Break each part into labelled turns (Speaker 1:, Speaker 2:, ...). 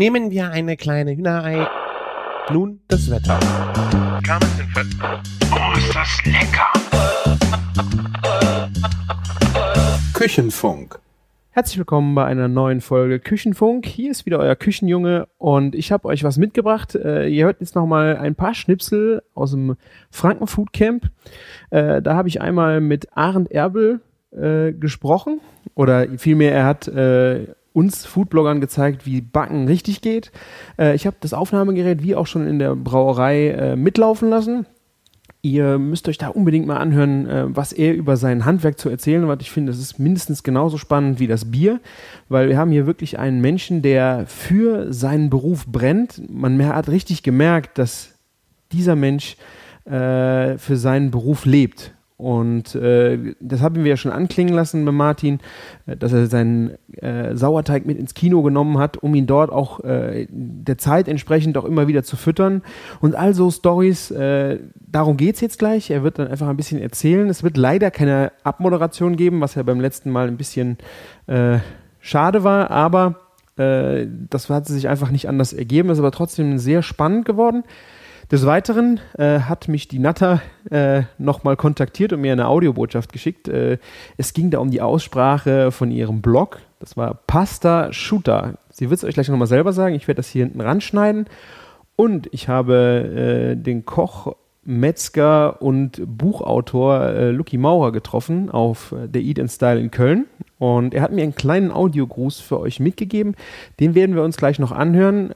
Speaker 1: Nehmen wir eine kleine Hühnerei. Nun das Wetter.
Speaker 2: Oh, ist das lecker!
Speaker 3: Küchenfunk.
Speaker 4: Herzlich willkommen bei einer neuen Folge Küchenfunk. Hier ist wieder euer Küchenjunge und ich habe euch was mitgebracht. Äh, ihr hört jetzt nochmal ein paar Schnipsel aus dem Franken Food Camp. Äh, da habe ich einmal mit Arend Erbel äh, gesprochen oder vielmehr er hat äh, uns Foodbloggern gezeigt, wie Backen richtig geht. Äh, ich habe das Aufnahmegerät wie auch schon in der Brauerei äh, mitlaufen lassen. Ihr müsst euch da unbedingt mal anhören, äh, was er über sein Handwerk zu erzählen hat. Ich finde, das ist mindestens genauso spannend wie das Bier, weil wir haben hier wirklich einen Menschen, der für seinen Beruf brennt. Man hat richtig gemerkt, dass dieser Mensch äh, für seinen Beruf lebt. Und äh, das haben wir ja schon anklingen lassen bei Martin, äh, dass er seinen äh, Sauerteig mit ins Kino genommen hat, um ihn dort auch äh, der Zeit entsprechend auch immer wieder zu füttern. Und all so Stories, äh, darum geht's jetzt gleich. Er wird dann einfach ein bisschen erzählen. Es wird leider keine Abmoderation geben, was ja beim letzten Mal ein bisschen äh, schade war, aber das hat sich einfach nicht anders ergeben. Ist aber trotzdem sehr spannend geworden. Des Weiteren äh, hat mich die Natter äh, nochmal kontaktiert und mir eine Audiobotschaft geschickt. Äh, es ging da um die Aussprache von ihrem Blog. Das war Pasta Shooter. Sie wird es euch gleich nochmal selber sagen. Ich werde das hier hinten ranschneiden. Und ich habe äh, den Koch, Metzger und Buchautor äh, Lucky Maurer getroffen auf äh, der Eat and Style in Köln. Und er hat mir einen kleinen Audiogruß für euch mitgegeben. Den werden wir uns gleich noch anhören.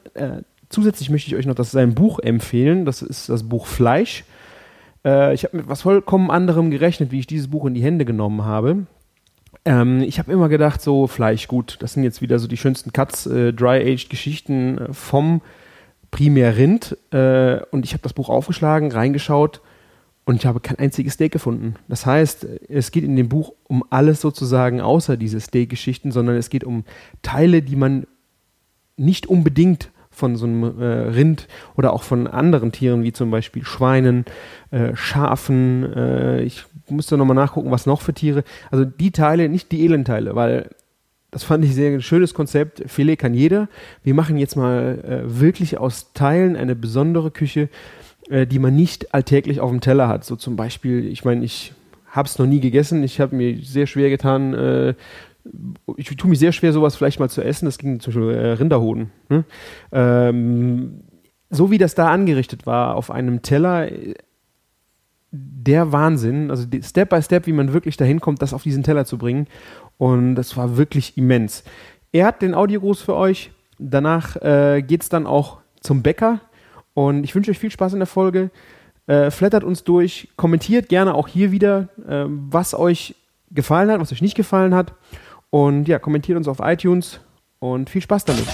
Speaker 4: Zusätzlich möchte ich euch noch das sein Buch empfehlen. Das ist das Buch Fleisch. Äh, ich habe mit was vollkommen anderem gerechnet, wie ich dieses Buch in die Hände genommen habe. Ähm, ich habe immer gedacht, so Fleisch, gut, das sind jetzt wieder so die schönsten Cuts, äh, Dry-Aged-Geschichten äh, vom Primär Rind. Äh, und ich habe das Buch aufgeschlagen, reingeschaut und ich habe kein einziges Steak gefunden. Das heißt, es geht in dem Buch um alles sozusagen außer diese Steak-Geschichten, sondern es geht um Teile, die man nicht unbedingt von so einem äh, Rind oder auch von anderen Tieren, wie zum Beispiel Schweinen, äh, Schafen. Äh, ich musste nochmal nachgucken, was noch für Tiere. Also die Teile, nicht die Elendteile, weil das fand ich sehr ein schönes Konzept. Filet kann jeder. Wir machen jetzt mal äh, wirklich aus Teilen eine besondere Küche, äh, die man nicht alltäglich auf dem Teller hat. So zum Beispiel, ich meine, ich habe es noch nie gegessen. Ich habe mir sehr schwer getan, äh, ich tue mich sehr schwer, sowas vielleicht mal zu essen. Das ging zum Beispiel äh, Rinderhoden. Ne? Ähm, so wie das da angerichtet war auf einem Teller, der Wahnsinn. Also Step by Step, wie man wirklich dahin kommt, das auf diesen Teller zu bringen. Und das war wirklich immens. Er hat den Audiogruß für euch. Danach äh, geht es dann auch zum Bäcker. Und ich wünsche euch viel Spaß in der Folge. Äh, flattert uns durch, kommentiert gerne auch hier wieder, äh, was euch gefallen hat, was euch nicht gefallen hat. Und ja, kommentiert uns auf iTunes und viel Spaß damit.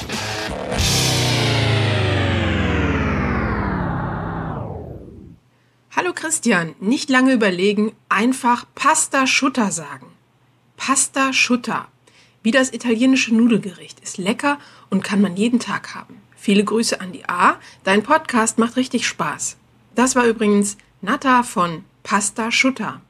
Speaker 5: Hallo Christian, nicht lange überlegen, einfach Pasta Schutter sagen. Pasta Schutter, wie das italienische Nudelgericht, ist lecker und kann man jeden Tag haben. Viele Grüße an die A, dein Podcast macht richtig Spaß. Das war übrigens Natta von Pasta Schutter.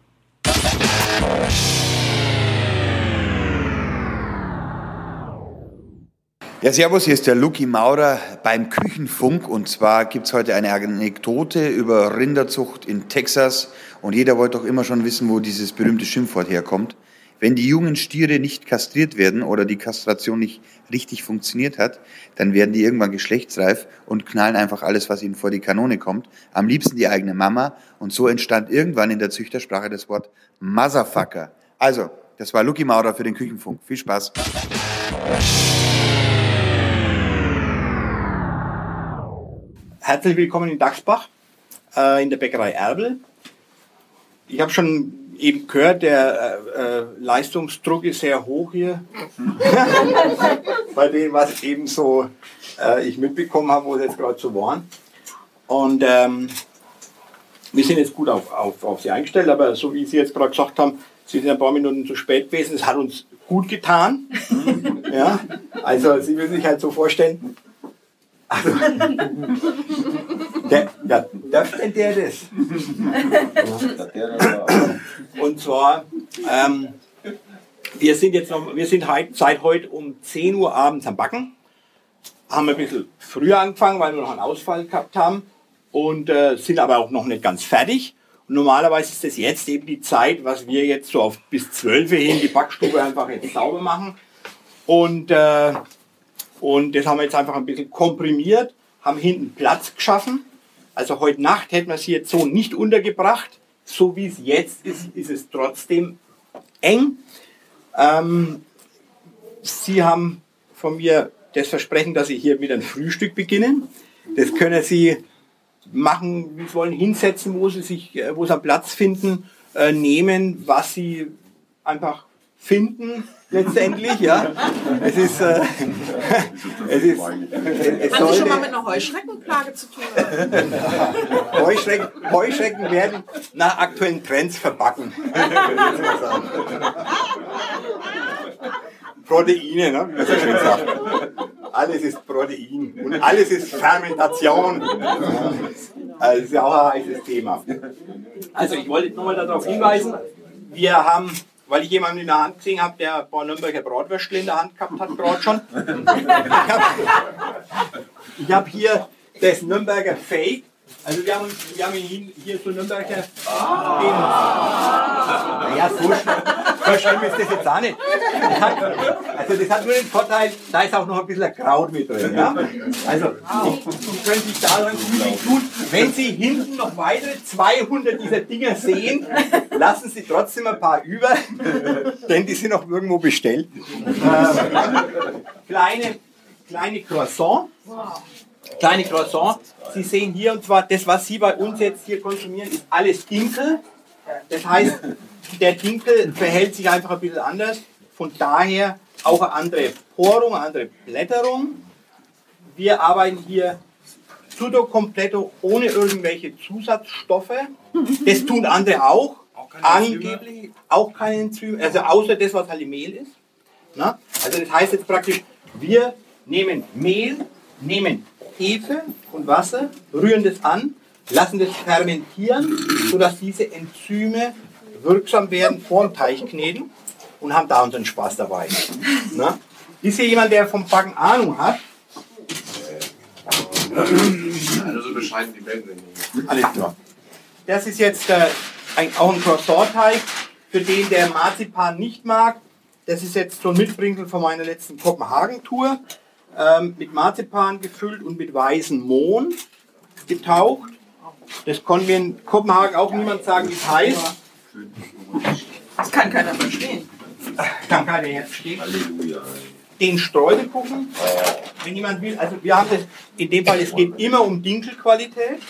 Speaker 6: Ja, servus, hier ist der Luki Maurer beim Küchenfunk und zwar gibt's heute eine Anekdote über Rinderzucht in Texas und jeder wollte doch immer schon wissen, wo dieses berühmte Schimpfwort herkommt. Wenn die jungen Stiere nicht kastriert werden oder die Kastration nicht richtig funktioniert hat, dann werden die irgendwann geschlechtsreif und knallen einfach alles, was ihnen vor die Kanone kommt. Am liebsten die eigene Mama und so entstand irgendwann in der Züchtersprache das Wort Motherfucker. Also, das war Luki Maurer für den Küchenfunk. Viel Spaß.
Speaker 7: Herzlich willkommen in Dachsbach, äh, in der Bäckerei Erbel. Ich habe schon eben gehört, der äh, äh, Leistungsdruck ist sehr hoch hier. Bei dem, was eben so äh, ich mitbekommen habe, wo es jetzt gerade so waren. Und ähm, wir sind jetzt gut auf, auf, auf Sie eingestellt, aber so wie Sie jetzt gerade gesagt haben, Sie sind ein paar Minuten zu spät gewesen. Es hat uns gut getan. ja, also Sie müssen sich halt so vorstellen, also, der, ja, darf denn der das? Und zwar, ähm, wir sind jetzt noch, wir sind heute, seit heute um 10 Uhr abends am Backen. haben ein bisschen früher angefangen, weil wir noch einen Ausfall gehabt haben und äh, sind aber auch noch nicht ganz fertig. Und normalerweise ist das jetzt eben die Zeit, was wir jetzt so auf bis 12 Uhr hin die Backstube einfach jetzt sauber machen. Und, äh, und das haben wir jetzt einfach ein bisschen komprimiert, haben hinten Platz geschaffen. Also heute Nacht hätten wir sie jetzt so nicht untergebracht. So wie es jetzt ist, ist es trotzdem eng. Ähm, Sie haben von mir das Versprechen, dass Sie hier mit einem Frühstück beginnen. Das können Sie machen, wie Sie wollen, hinsetzen, wo Sie sich, äh, wo Sie einen Platz finden, äh, nehmen, was Sie einfach finden letztendlich, ja. Es ist, äh, es ist, es
Speaker 2: Haben Sie schon mal mit einer Heuschreckenplage zu tun?
Speaker 7: Heuschrecken, Heuschrecken werden nach aktuellen Trends verbacken. Proteine, ne? wie man so schön sagt. Alles ist Protein und alles ist Fermentation. Also das ist ja auch ein heißes Thema. Also ich wollte nochmal darauf hinweisen, wir haben, weil ich jemanden in der Hand gesehen habe, der ein paar Nürnberger Bratwürstel in der Hand gehabt hat, gerade schon. Ich habe hab hier das Nürnberger Fake. Also wir haben, wir haben hier, hier so Nürnberger. Den, naja, so, schlimm- so schlimm ist das jetzt auch nicht. Also das hat nur den Vorteil, da ist auch noch ein bisschen Kraut mit drin. Ja? Also Sie können sich daran gütig tun. Wenn Sie hinten noch weitere 200 dieser Dinger sehen, lassen Sie trotzdem ein paar über, denn die sind auch irgendwo bestellt. Ähm, kleine, kleine Croissant. Kleine Croissant. Sie sehen hier, und zwar das, was Sie bei uns jetzt hier konsumieren, ist alles Dinkel. Das heißt, der Dinkel verhält sich einfach ein bisschen anders. Von daher auch eine andere Porung, eine andere Blätterung. Wir arbeiten hier pseudo completo ohne irgendwelche Zusatzstoffe. Das tun andere auch. Angeblich auch keine Enzyme, also außer das, was halt im Mehl ist. Na? Also das heißt jetzt praktisch, wir nehmen Mehl, nehmen Hefe und Wasser, rühren das an, lassen das fermentieren, sodass diese Enzyme wirksam werden vor dem Teig kneten und haben da unseren Spaß dabei. Na? Ist hier jemand, der vom Backen Ahnung hat?
Speaker 3: Also so bescheiden die Bände nicht.
Speaker 7: Alles klar. Das ist jetzt äh, ein, auch ein Croissant-Teig, für den der Marzipan nicht mag. Das ist jetzt so ein Mitbringsel von meiner letzten Kopenhagen-Tour. Ähm, mit Marzipan gefüllt und mit weißem Mohn getaucht. Das konnte mir in Kopenhagen auch niemand sagen, wie es heißt.
Speaker 2: Das kann keiner verstehen.
Speaker 7: Kann keiner verstehen. Den Streuselkuchen, wenn jemand will, also wir haben das, in dem Fall, es geht immer um Dinkelqualität.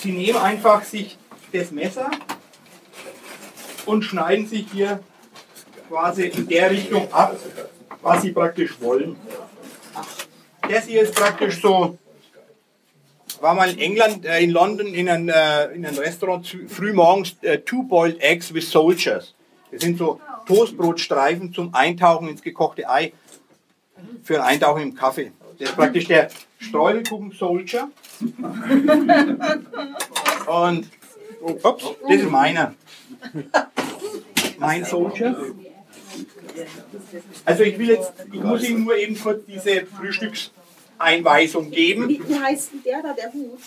Speaker 7: Sie nehmen einfach sich das Messer und schneiden sich hier quasi in der Richtung ab, was sie praktisch wollen. Das hier ist praktisch so, war mal in England, äh, in London in einem, äh, Restaurant früh morgens äh, Two Boiled Eggs with Soldiers. Das sind so Toastbrotstreifen zum Eintauchen ins gekochte Ei für ein Eintauchen im Kaffee. Das ist praktisch der Streuselkuchen Soldier. Und ups, das ist meiner. Mein Soldier. Also ich will jetzt, ich muss Ihnen nur eben kurz diese Frühstückseinweisung geben.
Speaker 2: Wie, wie heißt denn der da, der Hut?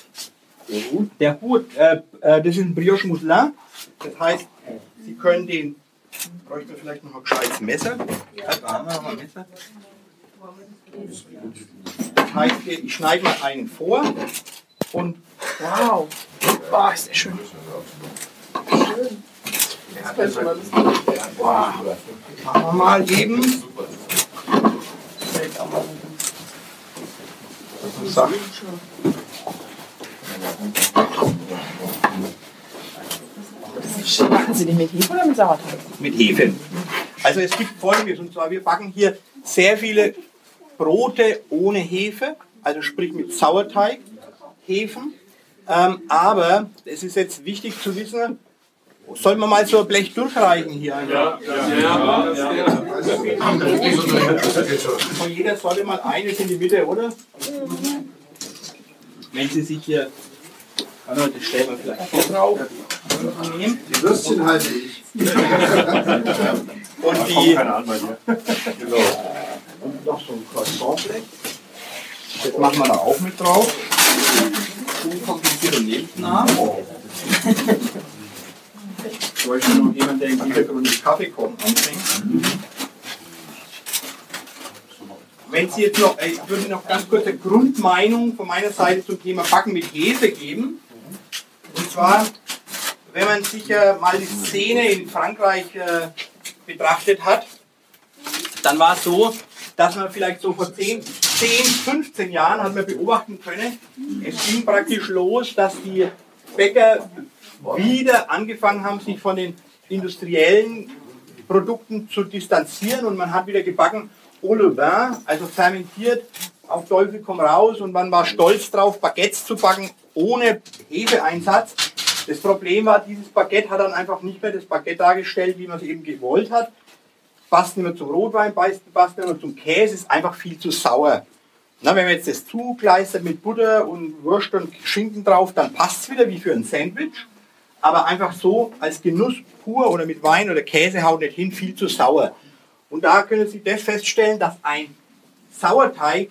Speaker 7: Der Hut, äh, äh, das ist ein Brioche Mousselin. Das heißt, Sie können den, bräuchte vielleicht noch ein gescheites Messer. Ja, da haben wir noch ein Messer. Das heißt, ich schneide mal einen vor und
Speaker 2: Wow. Boah, ist der schön.
Speaker 7: Machen wir mal eben. So.
Speaker 2: Backen Sie die mit Hefe oder mit Sauerteig?
Speaker 7: mit Hefe. Also es gibt folgendes, und zwar wir backen hier sehr viele Brote ohne Hefe, also sprich mit Sauerteig, Hefen. Ähm, aber es ist jetzt wichtig zu wissen, soll man mal so ein Blech durchreichen hier? Ja, Von jeder Sorte mal eines in die Mitte, oder? Wenn Sie sich hier, also das stellen wir vielleicht hier drauf. Nehmen.
Speaker 3: Die Würstchen halte ich.
Speaker 7: Und die, Und noch so ein Croissantblech. Das machen wir da auch mit drauf. Unkompliziert und lebensnah. Ich noch jemand, der im Hintergrund den Kaffeekochen anfängt. Wenn Sie jetzt noch, ich würde noch ganz kurz eine Grundmeinung von meiner Seite zum Thema Backen mit Hefe geben. Und zwar, wenn man sich äh, mal die Szene in Frankreich äh, betrachtet hat, dann war es so, dass man vielleicht so vor 10, 10, 15 Jahren hat man beobachten können, es ging praktisch los, dass die Bäcker wieder angefangen haben, sich von den industriellen Produkten zu distanzieren und man hat wieder gebacken au also fermentiert, auf Teufel komm raus und man war stolz drauf, Baguettes zu backen ohne Hefeeinsatz. Das Problem war, dieses Baguette hat dann einfach nicht mehr das Baguette dargestellt, wie man es eben gewollt hat. Passt nicht mehr zum Rotwein, passt nicht mehr zum Käse, ist einfach viel zu sauer. Na, wenn man jetzt das zugleistert mit Butter und Wurst und Schinken drauf, dann passt es wieder wie für ein Sandwich. Aber einfach so als Genuss pur oder mit Wein oder Käse haut nicht hin, viel zu sauer. Und da können Sie das feststellen, dass ein Sauerteig,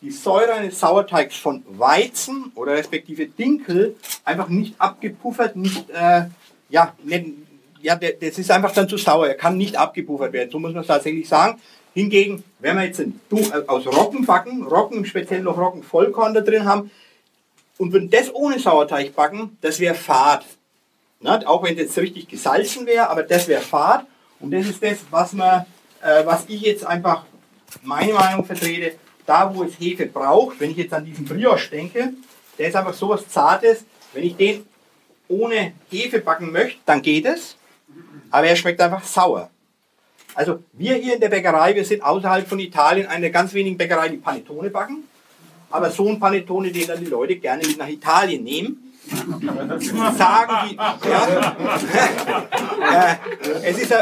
Speaker 7: die Säure eines Sauerteigs von Weizen oder respektive Dinkel einfach nicht abgepuffert, nicht, äh, ja, nicht, ja, das ist einfach dann zu sauer. Er kann nicht abgepuffert werden. So muss man es tatsächlich sagen. Hingegen, wenn wir jetzt ein, äh, aus Roggen backen, Roggen im Speziellen noch Roggen Vollkorn da drin haben, und würden das ohne Sauerteig backen, das wäre fad. Na, auch wenn jetzt richtig gesalzen wäre, aber das wäre fad. Und das ist das, was, man, äh, was ich jetzt einfach meine Meinung vertrete. Da, wo es Hefe braucht, wenn ich jetzt an diesen Brioche denke, der ist einfach so was Zartes. Wenn ich den ohne Hefe backen möchte, dann geht es. Aber er schmeckt einfach sauer. Also wir hier in der Bäckerei, wir sind außerhalb von Italien eine ganz wenigen Bäckereien, die Panettone backen. Aber so ein Panettone, den dann die Leute gerne mit nach Italien nehmen sagen die, ja, äh, es ist,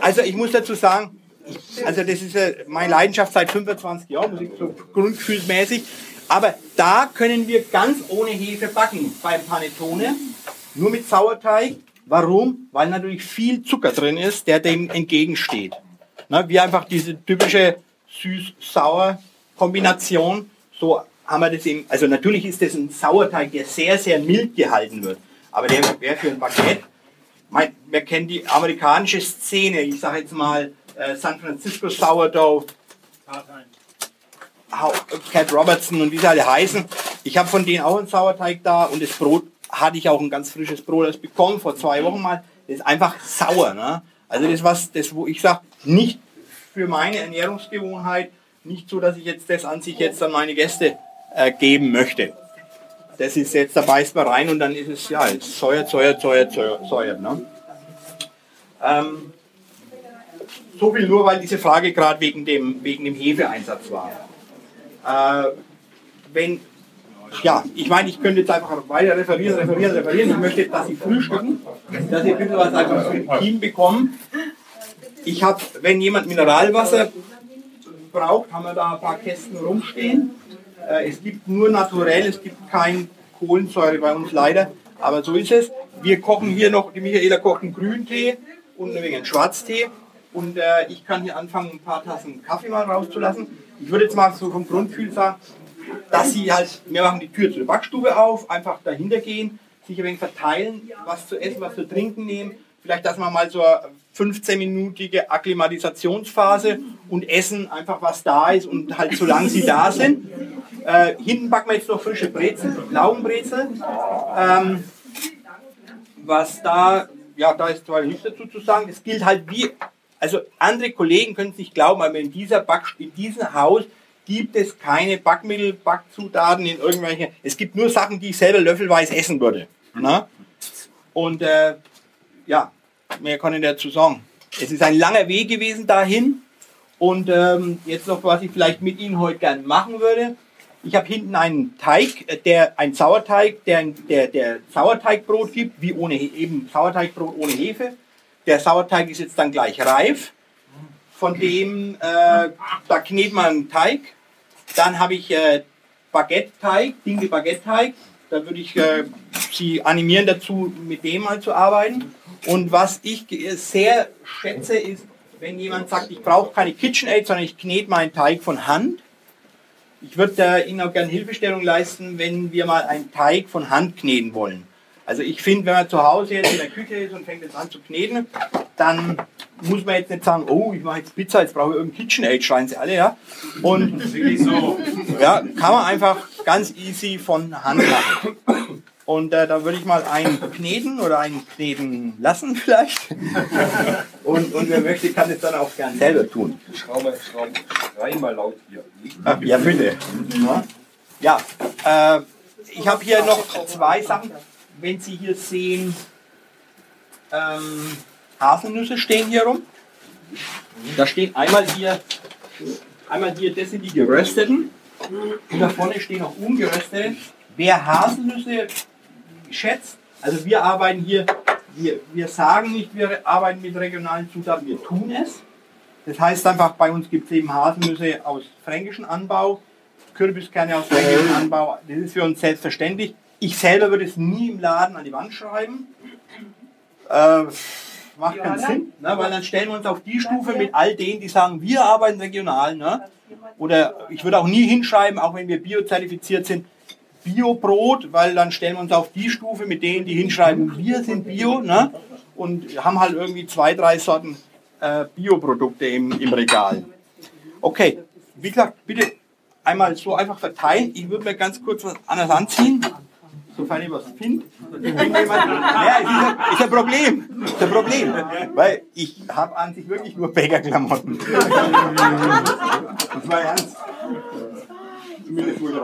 Speaker 7: also ich muss dazu sagen, also das ist meine Leidenschaft seit 25 Jahren, muss ich so grundgefühlsmäßig, aber da können wir ganz ohne Hefe backen beim Panettone, nur mit Sauerteig. Warum? Weil natürlich viel Zucker drin ist, der dem entgegensteht. Na, wie einfach diese typische süß-sauer-Kombination so haben wir das eben, also natürlich ist das ein Sauerteig, der sehr, sehr mild gehalten wird. Aber der wäre für ein Baguette, mein, wir kennen die amerikanische Szene, ich sage jetzt mal äh, San Francisco Sourdough, Cat Robertson und wie sie alle heißen. Ich habe von denen auch einen Sauerteig da und das Brot hatte ich auch ein ganz frisches Brot das bekommen vor zwei Wochen mal. Das ist einfach sauer. Ne? Also das was, das wo ich sage, nicht für meine Ernährungsgewohnheit, nicht so, dass ich jetzt das an sich jetzt an meine Gäste äh, geben möchte. Das ist jetzt, da beißt man rein und dann ist es, ja, es säuert, säuert, säuert, säuert. Ne? Ähm, so viel nur, weil diese Frage gerade wegen dem, wegen dem Hefeeinsatz war. Äh, wenn, ja, ich meine, ich könnte jetzt einfach weiter referieren, referieren, referieren. Ich möchte, dass Sie frühstücken, dass Sie ein bisschen was einfach für Team bekommen. Ich habe, wenn jemand Mineralwasser braucht, haben wir da ein paar Kästen rumstehen. Äh, es gibt nur naturell, es gibt kein Kohlensäure bei uns leider, aber so ist es. Wir kochen hier noch, die Michaela kocht einen Grüntee und ein wenig Schwarztee und äh, ich kann hier anfangen, ein paar Tassen Kaffee mal rauszulassen. Ich würde jetzt mal so vom Grundgefühl sagen, dass sie halt, wir machen die Tür zur Backstube auf, einfach dahinter gehen, sich ein wenig verteilen, was zu essen, was zu trinken nehmen, vielleicht, dass man mal so 15-minütige Akklimatisationsphase und essen einfach, was da ist und halt solange sie da sind. Äh, hinten backen wir jetzt noch frische Brezel, Laugenbrezel. Ähm, was da, ja, da ist zwar nichts dazu zu sagen. Es gilt halt wie, also andere Kollegen können es nicht glauben, aber in, dieser Back, in diesem Haus gibt es keine Backmittel, Backzutaten in irgendwelche. Es gibt nur Sachen, die ich selber löffelweise essen würde. Na? Und äh, ja, mehr kann ich dazu sagen. Es ist ein langer Weg gewesen dahin. Und ähm, jetzt noch, was ich vielleicht mit Ihnen heute gerne machen würde. Ich habe hinten einen Teig, äh, der ein Sauerteig, der, der, der Sauerteigbrot gibt, wie ohne eben Sauerteigbrot ohne Hefe. Der Sauerteig ist jetzt dann gleich reif. Von dem, äh, da knetet man einen Teig. Dann habe ich äh, Baguette-Teig, Dinkel Baguette-Teig. Da würde ich äh, Sie animieren dazu, mit dem mal zu arbeiten. Und was ich sehr schätze, ist wenn jemand sagt, ich brauche keine KitchenAid, sondern ich knete meinen Teig von Hand. Ich würde äh, Ihnen auch gerne Hilfestellung leisten, wenn wir mal einen Teig von Hand kneten wollen. Also ich finde, wenn man zu Hause jetzt in der Küche ist und fängt jetzt an zu kneten, dann muss man jetzt nicht sagen, oh, ich mache jetzt Pizza, jetzt brauche ich irgendein KitchenAid, schreien sie alle, ja. Und so, ja, kann man einfach ganz easy von Hand machen. Und äh, da würde ich mal einen kneten oder einen kneten lassen vielleicht. Und, und wer möchte, kann es dann auch gern selber tun.
Speaker 3: Schrei mal, schrei mal laut hier.
Speaker 7: Ach, ja, bitte. Ja, äh, ich habe hier noch zwei Sachen. Wenn Sie hier sehen, ähm, Haselnüsse stehen hier rum. Da stehen einmal hier, einmal hier, das sind die gerösteten. Und da vorne stehen auch ungeröstete. Wer Haselnüsse schätzt, also wir arbeiten hier, wir, wir sagen nicht, wir arbeiten mit regionalen Zutaten, wir tun es. Das heißt einfach, bei uns gibt es eben Haselnüsse aus fränkischem Anbau, Kürbiskerne aus fränkischem Anbau. Das ist für uns selbstverständlich. Ich selber würde es nie im Laden an die Wand schreiben. Äh, macht keinen Sinn, ne? weil dann stellen wir uns auf die Stufe mit all denen, die sagen, wir arbeiten regional. Ne? Oder ich würde auch nie hinschreiben, auch wenn wir biozertifiziert sind, Bio-Brot, weil dann stellen wir uns auf die Stufe mit denen, die hinschreiben, wir sind Bio ne? und haben halt irgendwie zwei, drei Sorten äh, Bioprodukte im, im Regal. Okay, wie gesagt, bitte einmal so einfach verteilen. Ich würde mir ganz kurz was anderes anziehen, sofern ich was finde. Ich bin jemand, ja, ist ist ein Problem, ist ein Problem, weil ich habe an sich wirklich nur Bäckerklamotten. Das war ernst. Zumindest wo ich.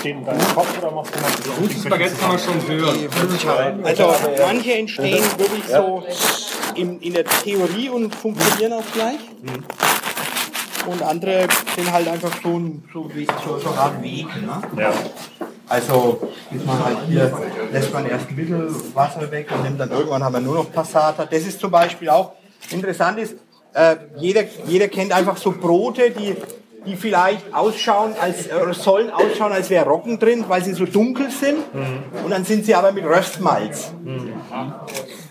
Speaker 8: Steht in deinem Kopf oder machst du mal
Speaker 3: Gutes Baguette kann man schon hören.
Speaker 7: Also manche entstehen wirklich so in, in der Theorie und funktionieren auch gleich. Und andere sind halt einfach so ein so, wie- so, so Art Weg. Ne?
Speaker 8: Ja.
Speaker 7: Also ist man halt hier, lässt man erst ein bisschen Wasser weg und nimmt dann irgendwann haben wir nur noch Passata. Das ist zum Beispiel auch interessant ist, äh, jeder, jeder kennt einfach so Brote, die, die vielleicht ausschauen, als äh, sollen ausschauen, als wäre Roggen drin, weil sie so dunkel sind. Und dann sind sie aber mit Röstmalz.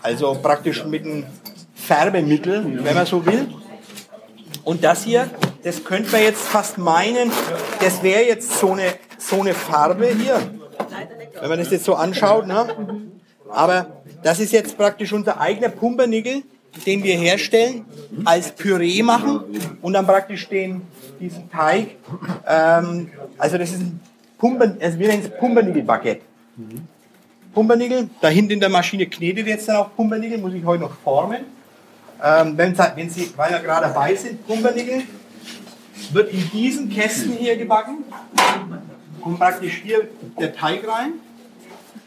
Speaker 7: Also praktisch mit einem Färbemittel, wenn man so will. Und das hier, das könnte man jetzt fast meinen, das wäre jetzt so eine, so eine Farbe hier. Wenn man das jetzt so anschaut. Ne? Aber das ist jetzt praktisch unser eigener Pumpernickel, den wir herstellen, als Püree machen und dann praktisch den, diesen Teig. Ähm, also das ist ein Pumper, also wir nennen es Pumpernickel-Baguette. Pumpernickel, da hinten in der Maschine knetet jetzt dann auch Pumpernickel, muss ich heute noch formen. Ähm, wenn, Sie- wenn Sie, weil wir gerade dabei sind, Pumpernickel wird in diesen Kästen hier gebacken. Kommt praktisch hier der Teig rein.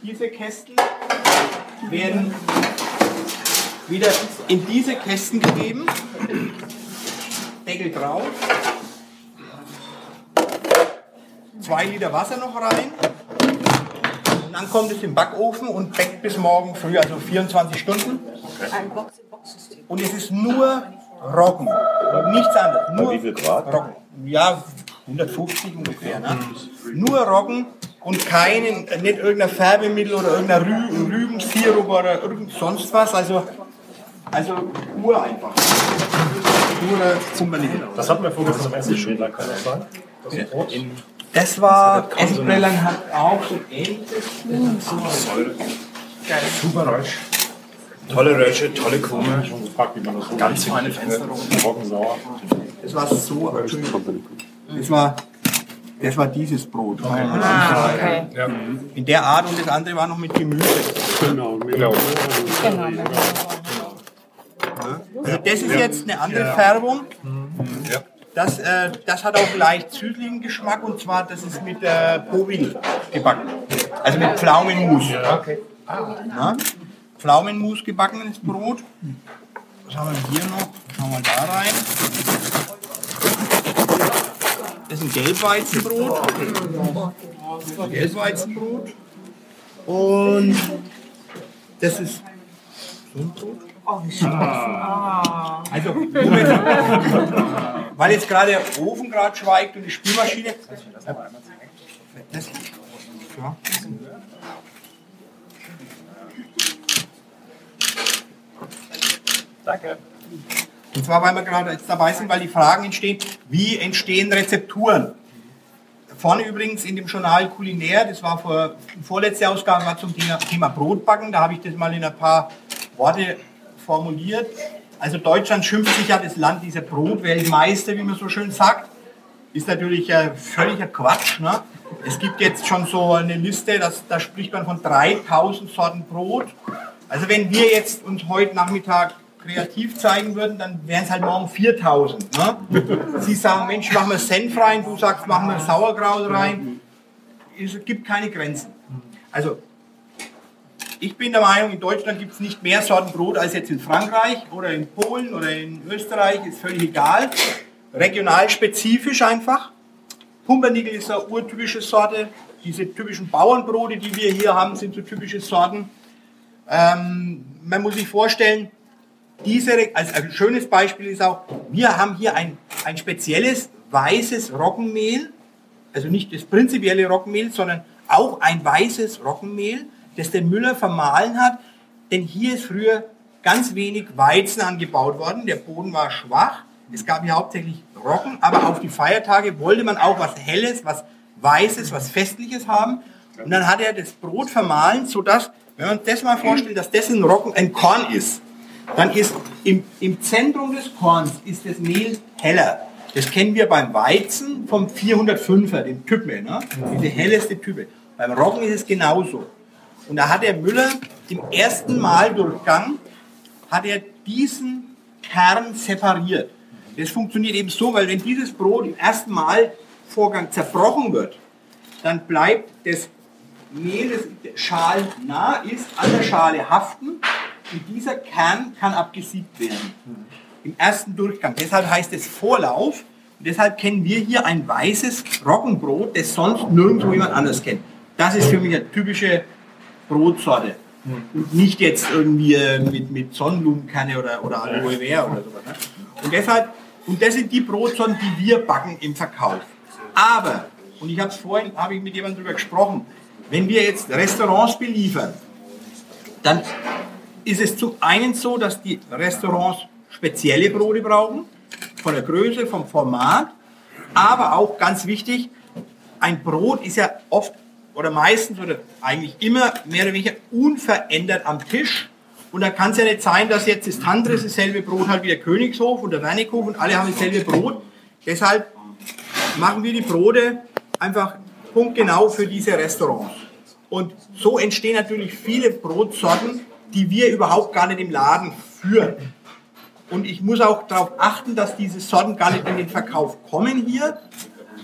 Speaker 7: Diese Kästen werden wieder in diese Kästen gegeben. Deckel drauf. Zwei Liter Wasser noch rein. Und dann kommt es in den Backofen und backt bis morgen früh, also 24 Stunden. Und es ist nur Roggen. Nichts anderes. Nur
Speaker 8: wie viel Grad?
Speaker 7: Roggen. Ja, 150 ungefähr. Ne? Nur Roggen und keinen, nicht irgendein Färbemittel oder irgendein Rü Rübensirup oder irgend sonst was. Also, also pur einfach. Pure Pumpernickel.
Speaker 8: Das hatten wir vorhin zum Essensschädler, kann das sein? Das ist Brot?
Speaker 7: Das war, Esbrellern hat auch so ähnliches.
Speaker 8: Super Rösch. Tolle Rösche, tolle Krume. Ganz feine Fensterung. Roggensauer.
Speaker 7: Das war so. Das war, das war dieses Brot. In der Art und das andere war noch mit Gemüse.
Speaker 8: Genau.
Speaker 7: Also das ist jetzt eine andere Färbung. Das, äh, das hat auch leicht südlichen Geschmack und zwar das ist mit äh, Povil gebacken. Also mit Pflaumenmus. Ja? Pflaumenmus gebackenes Brot. Was haben wir hier noch? Schauen wir da rein. Das ist ein Gelbweizenbrot. Gelbweizenbrot. Und das ist so ein Brot.
Speaker 2: Oh, wie schön. Ah.
Speaker 7: Also, Moment. weil jetzt gerade der Ofen gerade schweigt und die Spülmaschine. Das, ja.
Speaker 8: Danke.
Speaker 7: Und zwar, weil wir gerade jetzt dabei sind, weil die Fragen entstehen, wie entstehen Rezepturen? Vorne übrigens in dem Journal Kulinär, das war vor, vorletzte Ausgabe, war zum Thema, Thema Brotbacken, da habe ich das mal in ein paar Worte formuliert. Also Deutschland schimpft sich ja das Land dieser Brotweltmeister, wie man so schön sagt. Ist natürlich äh, völliger Quatsch. Ne? Es gibt jetzt schon so eine Liste, das, da spricht man von 3000 Sorten Brot. Also wenn wir jetzt uns heute Nachmittag kreativ zeigen würden, dann wären es halt morgen 4000. Ne? Sie sagen, Mensch, machen wir Senf rein, du sagst, machen wir Sauerkraut rein. Es gibt keine Grenzen. Also, ich bin der Meinung, in Deutschland gibt es nicht mehr Sorten Brot als jetzt in Frankreich oder in Polen oder in Österreich, ist völlig egal. Regional spezifisch einfach. Pumpernickel ist eine urtypische Sorte. Diese typischen Bauernbrote, die wir hier haben, sind so typische Sorten. Ähm, man muss sich vorstellen, diese, also ein schönes Beispiel ist auch, wir haben hier ein, ein spezielles weißes Roggenmehl, also nicht das prinzipielle Roggenmehl, sondern auch ein weißes Roggenmehl, das der Müller vermahlen hat, denn hier ist früher ganz wenig Weizen angebaut worden, der Boden war schwach, es gab hier hauptsächlich Roggen, aber auf die Feiertage wollte man auch was Helles, was Weißes, was Festliches haben und dann hat er das Brot vermahlen, sodass, wenn man das mal vorstellt, dass das ein Roggen, ein Korn ist, dann ist im, im Zentrum des Korns ist das Mehl heller. Das kennen wir beim Weizen vom 405er, dem Typen, ne? diese helleste Type. Beim Roggen ist es genauso. Und da hat der Müller im ersten Mahldurchgang hat er diesen Kern separiert. Das funktioniert eben so, weil wenn dieses Brot im ersten Mahlvorgang zerbrochen wird, dann bleibt das Mehl, das Schal nah ist, an der Schale haften und dieser Kern kann abgesiebt werden. Im ersten Durchgang. Deshalb heißt es Vorlauf. Und deshalb kennen wir hier ein weißes Roggenbrot, das sonst nirgendwo jemand anders kennt. Das ist für mich eine typische Brotsorte. Und nicht jetzt irgendwie äh, mit, mit Sonnenblumenkerne oder, oder Aloe Vera oder sowas. Ne? Und deshalb, und das sind die Brotsorten, die wir backen im Verkauf. Aber, und ich habe es vorhin, habe ich mit jemandem darüber gesprochen, wenn wir jetzt Restaurants beliefern, dann ist es zum einen so, dass die Restaurants spezielle Brote brauchen, von der Größe, vom Format, aber auch ganz wichtig, ein Brot ist ja oft oder meistens oder eigentlich immer mehr oder weniger unverändert am Tisch. Und da kann es ja nicht sein, dass jetzt das Tantris dasselbe Brot hat wie der Königshof und der Wernighof und alle haben dasselbe Brot. Deshalb machen wir die Brote einfach punktgenau für diese Restaurants. Und so entstehen natürlich viele Brotsorten, die wir überhaupt gar nicht im Laden führen. Und ich muss auch darauf achten, dass diese Sorten gar nicht in den Verkauf kommen hier,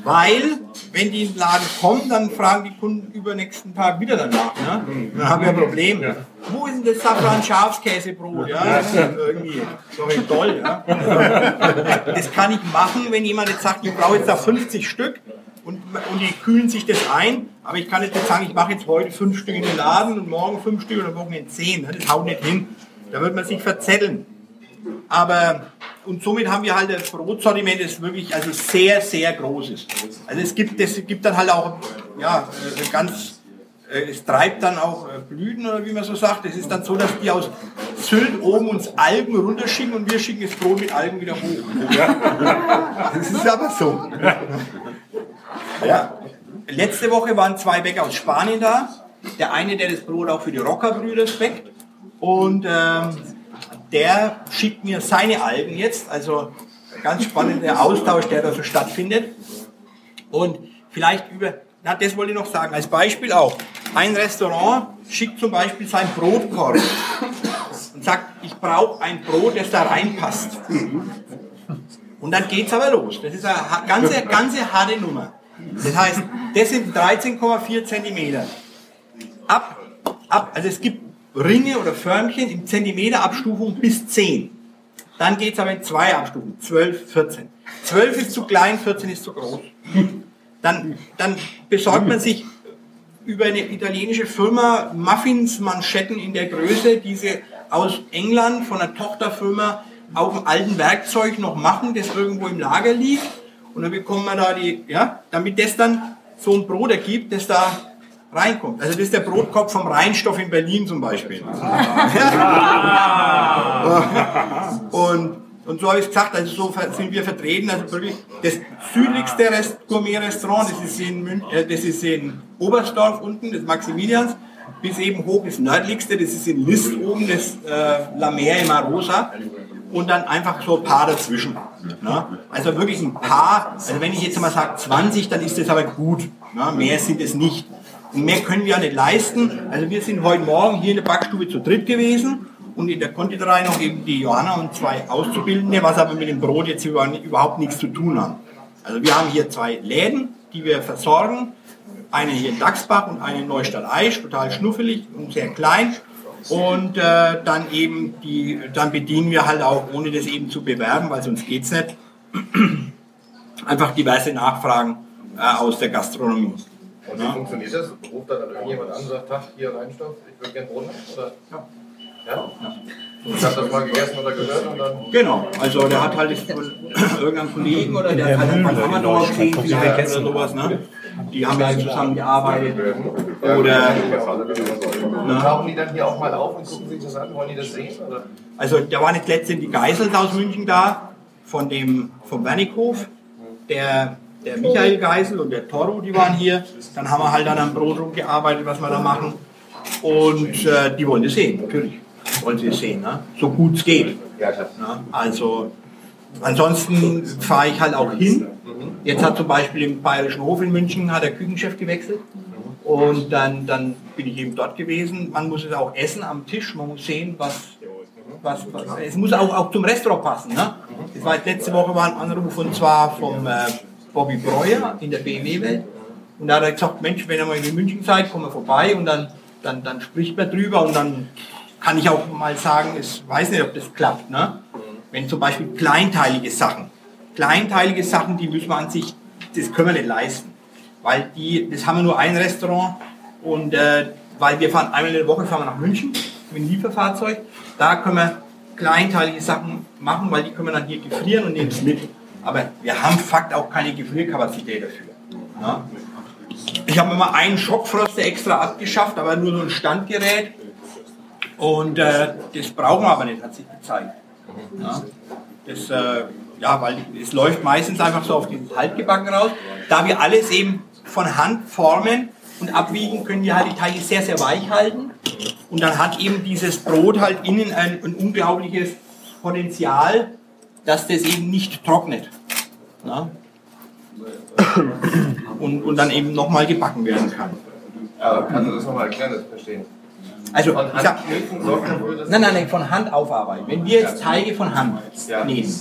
Speaker 7: weil, wenn die in den Laden kommen, dann fragen die Kunden übernächsten Tag wieder danach. Ne? Dann haben wir ein Problem. Ja. Wo ist denn das Safran Schafskäsebrot? Ja, irgendwie. Sorry, toll. Ja? Das kann ich machen, wenn jemand jetzt sagt, ich brauche jetzt da 50 Stück und, und die kühlen sich das ein. Aber ich kann jetzt nicht sagen, ich mache jetzt heute fünf Stück in den Laden und morgen fünf Stück und am Wochenende zehn. Ne? Das haut nicht hin. Da wird man sich verzetteln. Aber, und somit haben wir halt das Brotsortiment, das wirklich also sehr, sehr groß ist. Also es gibt, es gibt dann halt auch, ja, äh, ganz, äh, es treibt dann auch äh, Blüten oder wie man so sagt. Es ist dann so, dass die aus Sylt oben uns Algen runterschicken und wir schicken das Brot mit Algen wieder hoch. Das ist aber so. Ja. Letzte Woche waren zwei Bäcker aus Spanien da. Der eine, der das Brot auch für die Rockerbrüder bäckt. Und ähm, der schickt mir seine Algen jetzt. Also ganz spannender Austausch, der da so stattfindet. Und vielleicht über, na, das wollte ich noch sagen, als Beispiel auch. Ein Restaurant schickt zum Beispiel sein Brotkorb und sagt, ich brauche ein Brot, das da reinpasst. Und dann geht es aber los. Das ist eine ganze, ganze harte Nummer. Das heißt, das sind 13,4 Zentimeter. Ab, ab, also es gibt Ringe oder Förmchen in Zentimeterabstufung bis 10. Dann geht es aber in zwei Abstufungen, 12, 14. 12 ist zu klein, 14 ist zu groß. Dann, dann besorgt man sich über eine italienische Firma Muffins, Manschetten in der Größe, diese aus England von einer Tochterfirma auf dem alten Werkzeug noch machen, das irgendwo im Lager liegt. Und dann bekommen wir da die, ja, damit das dann so ein Brot ergibt, das da reinkommt. Also das ist der Brotkopf vom Rheinstoff in Berlin zum Beispiel. und, und so habe ich gesagt, also so sind wir vertreten, also wirklich das südlichste Rest Gourmet-Restaurant, das ist in Mün äh, das ist in Oberstdorf unten, das Maximilians, bis eben hoch das nördlichste, das ist in List oben, das äh, La Mer im Marosa und dann einfach so ein paar dazwischen. Ne? Also wirklich ein paar, also wenn ich jetzt mal sage 20, dann ist das aber gut. Ne? Mehr sind es nicht. Und mehr können wir ja nicht leisten. Also wir sind heute Morgen hier in der Backstube zu dritt gewesen und in der Konditorei noch eben die Johanna und zwei Auszubildende, was aber mit dem Brot jetzt überhaupt nichts zu tun haben. Also wir haben hier zwei Läden, die wir versorgen. Eine hier in Dachsbach und eine in Neustadt-Eisch, total schnuffelig und sehr klein. Und äh, dann eben die, dann bedienen wir halt auch, ohne das eben zu bewerben, weil sonst geht es nicht, einfach diverse Nachfragen äh, aus der Gastronomie.
Speaker 3: Und wie ja. funktioniert das? Ruft dann irgendjemand an und sagt, Tag, hier Reinstoff, ich würde gerne Brot haben? Ja. Ja? ja. Ich habe das mal gegessen oder gehört und dann.
Speaker 7: Genau, also der hat halt irgendeinen Kollegen oder der hat halt paar Amador gesehen, vielleicht oder sowas, ne? Die haben ja zusammengearbeitet. Oder.
Speaker 3: Ne? Tauchen die dann hier auch mal auf und gucken sich das an? Wollen die das sehen? Oder?
Speaker 7: Also da waren jetzt letztendlich die Geisels aus München da, von dem vom Wernighof, der der Michael Geisel und der Toro, die waren hier. Dann haben wir halt an einem Brot rumgearbeitet, was wir da machen. Und äh, die wollen das sehen, natürlich. Wollen sie es sehen, ne? so gut es geht. Ja, also ansonsten fahre ich halt auch hin. Jetzt hat zum Beispiel im Bayerischen Hof in München hat der Küchenchef gewechselt. Und dann, dann bin ich eben dort gewesen. Man muss es auch essen am Tisch, man muss sehen, was, was, was es muss auch, auch zum Restaurant passen. Ne? Das war letzte Woche war ein Anruf und zwar vom äh, Bobby Breuer in der BMW-Welt. Und da hat er gesagt, Mensch, wenn ihr mal in München seid, kommen wir vorbei und dann, dann, dann spricht man drüber und dann kann ich auch mal sagen, ich weiß nicht, ob das klappt. Ne? Wenn zum Beispiel kleinteilige Sachen, kleinteilige Sachen, die müssen wir an sich, das können wir nicht leisten. Weil die, das haben wir nur ein Restaurant und äh, weil wir fahren einmal in der Woche fahren wir nach München mit einem Lieferfahrzeug. Da können wir kleinteilige Sachen machen, weil die können wir dann hier gefrieren und nehmen es mit. Aber wir haben fakt auch keine Gefrierkapazität dafür. Ja? Ich habe mir mal einen Schockfroster extra abgeschafft, aber nur so ein Standgerät. Und äh, das brauchen wir aber nicht, hat sich gezeigt. Ja? Das, äh, ja, weil es läuft meistens einfach so auf den Halbgebacken raus. Da wir alles eben von Hand formen und abwiegen, können wir halt die Teige sehr, sehr weich halten. Und dann hat eben dieses Brot halt innen ein, ein unglaubliches Potenzial, dass das eben nicht trocknet. Ja? Und, und dann eben nochmal gebacken werden kann.
Speaker 3: Aber kannst du das nochmal erklären, das verstehen?
Speaker 7: Also, ich sag, nein, nein, nein, von Hand aufarbeiten. Wenn wir jetzt Teige von Hand
Speaker 3: ja.
Speaker 7: nehmen,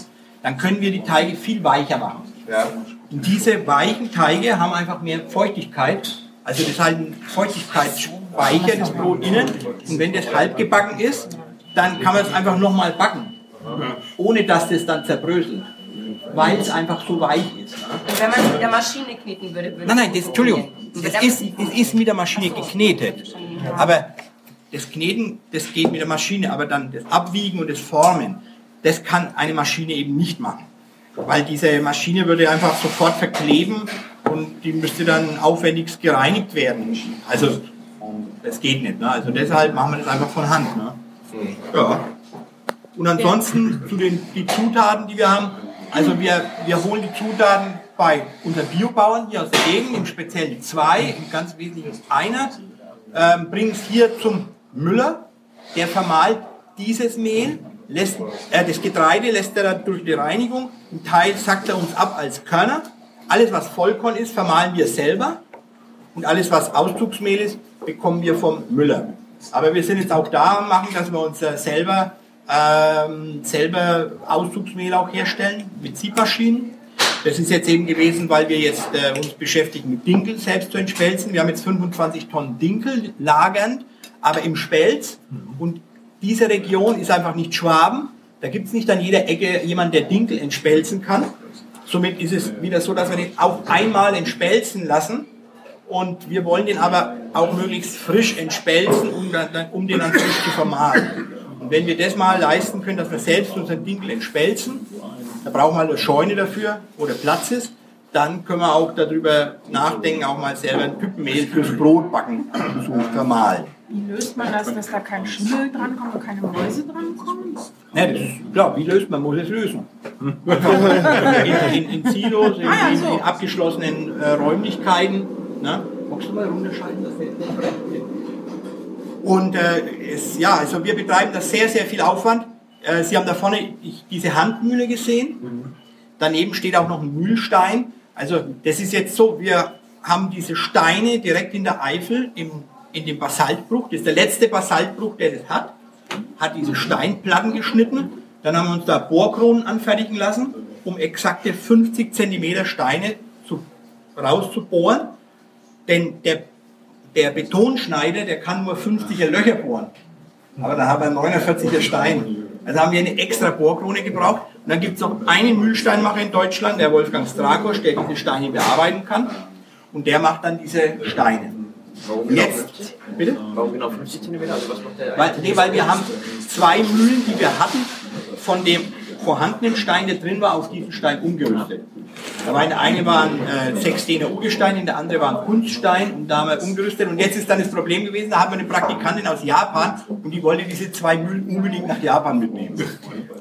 Speaker 7: dann können wir die Teige viel weicher machen.
Speaker 3: Ja.
Speaker 7: Und diese weichen Teige haben einfach mehr Feuchtigkeit. Also das ist halt ein Feuchtigkeitsspeicher, das Brot innen. Und wenn das halb gebacken ist, dann kann man es einfach nochmal backen ohne dass das dann zerbröselt, weil es einfach so weich ist. Ne?
Speaker 2: Und wenn man es mit der Maschine kneten würde, würde
Speaker 7: Nein, nein, das, Entschuldigung, das ist, das ist mit der Maschine geknetet. Aber das Kneten, das geht mit der Maschine, aber dann das Abwiegen und das Formen, das kann eine Maschine eben nicht machen. Weil diese Maschine würde einfach sofort verkleben und die müsste dann aufwendigst gereinigt werden. Also das geht nicht. Ne? Also deshalb machen wir das einfach von Hand. Ne? Ja. Und ansonsten zu den die Zutaten, die wir haben. Also wir, wir holen die Zutaten bei unseren Biobauern hier aus der Gegend, im Speziellen zwei, im ganz Wesentlichen einer, ähm, bringen es hier zum Müller, der vermahlt dieses Mehl, lässt, äh, das Getreide lässt er dann durch die Reinigung, ein Teil sackt er uns ab als Körner, alles was Vollkorn ist, vermahlen wir selber. Und alles was Auszugsmehl ist, bekommen wir vom Müller. Aber wir sind jetzt auch da und machen, dass wir uns äh, selber ähm, selber Auszugsmehl auch herstellen mit Siebmaschinen. Das ist jetzt eben gewesen, weil wir jetzt äh, uns beschäftigen mit Dinkel selbst zu entspelzen. Wir haben jetzt 25 Tonnen Dinkel lagernd, aber im Spelz. Und diese Region ist einfach nicht Schwaben. Da gibt es nicht an jeder Ecke jemanden, der Dinkel entspelzen kann. Somit ist es wieder so, dass wir den auch einmal entspelzen lassen. Und wir wollen den aber auch möglichst frisch entspelzen, um, um den dann frisch zu vermahlen. Und wenn wir das mal leisten können, dass wir selbst unseren Dinkel entspelzen, da brauchen wir halt eine Scheune dafür, wo der Platz ist, dann können wir auch darüber nachdenken, auch mal selber ein Püppenmehl fürs Brotbacken zu vermahlen.
Speaker 9: Wie löst man das, dass da kein Schimmel drankommt und keine Mäuse drankommen?
Speaker 7: Ja, das ist klar, wie löst man? Muss es lösen. in, in, in Silos, in,
Speaker 9: Ah ja,
Speaker 7: in,
Speaker 9: so.
Speaker 7: in abgeschlossenen äh, Räumlichkeiten. Ne? Magst du mal runterschalten, das fällt nicht rein. Und äh, es, ja, also wir betreiben da sehr, sehr viel Aufwand. Äh, Sie haben da vorne diese Handmühle gesehen. Daneben steht auch noch ein Mühlstein. Also das ist jetzt so, wir haben diese Steine direkt in der Eifel im, in dem Basaltbruch. Das ist der letzte Basaltbruch, der das hat. Hat diese Steinplatten geschnitten. Dann haben wir uns da Bohrkronen anfertigen lassen, um exakte 50 Zentimeter Steine zu, rauszubohren. Denn der, der Betonschneider, der kann nur 50er Löcher bohren. Aber da haben wir 49er Stein. Also haben wir eine extra Bohrkrone gebraucht. Und dann gibt es noch einen Mühlsteinmacher in Deutschland, der Wolfgang Strakosch, der diese Steine bearbeiten kann. Und der macht dann diese Steine.
Speaker 10: Warum genau
Speaker 7: Jetzt,
Speaker 10: 50?
Speaker 7: bitte?
Speaker 10: Warum genau 50 cm? Also was macht der
Speaker 7: Weil, nee, weil wir haben zwei Mühlen, die wir hatten, von dem vorhandenen Stein, der drin war, auf diesen Stein umgerüstet. Da war der eine war ein äh, 16er Urgestein, in der andere war ein Kunststein und da haben wir umgerüstet. Und jetzt ist dann das Problem gewesen, da haben wir eine Praktikantin aus Japan und die wollte diese zwei Mühlen unbedingt nach Japan mitnehmen.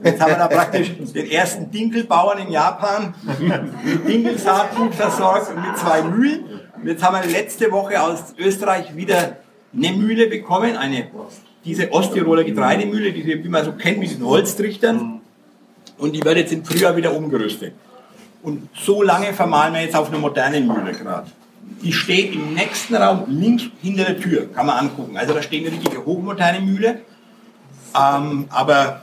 Speaker 7: Jetzt haben wir da praktisch den ersten Dinkelbauern in Japan mit Dinkelsaatgut versorgt und mit zwei Mühlen. Und jetzt haben wir letzte Woche aus Österreich wieder eine Mühle bekommen, eine diese Osttiroler Getreidemühle, die wie man so kennt mit diesen Holztrichtern. Und die wird jetzt im Frühjahr wieder umgerüstet. Und so lange vermahlen wir jetzt auf einer modernen Mühle gerade. Die steht im nächsten Raum links hinter der Tür, kann man angucken. Also da steht eine richtige hochmoderne Mühle, ähm, aber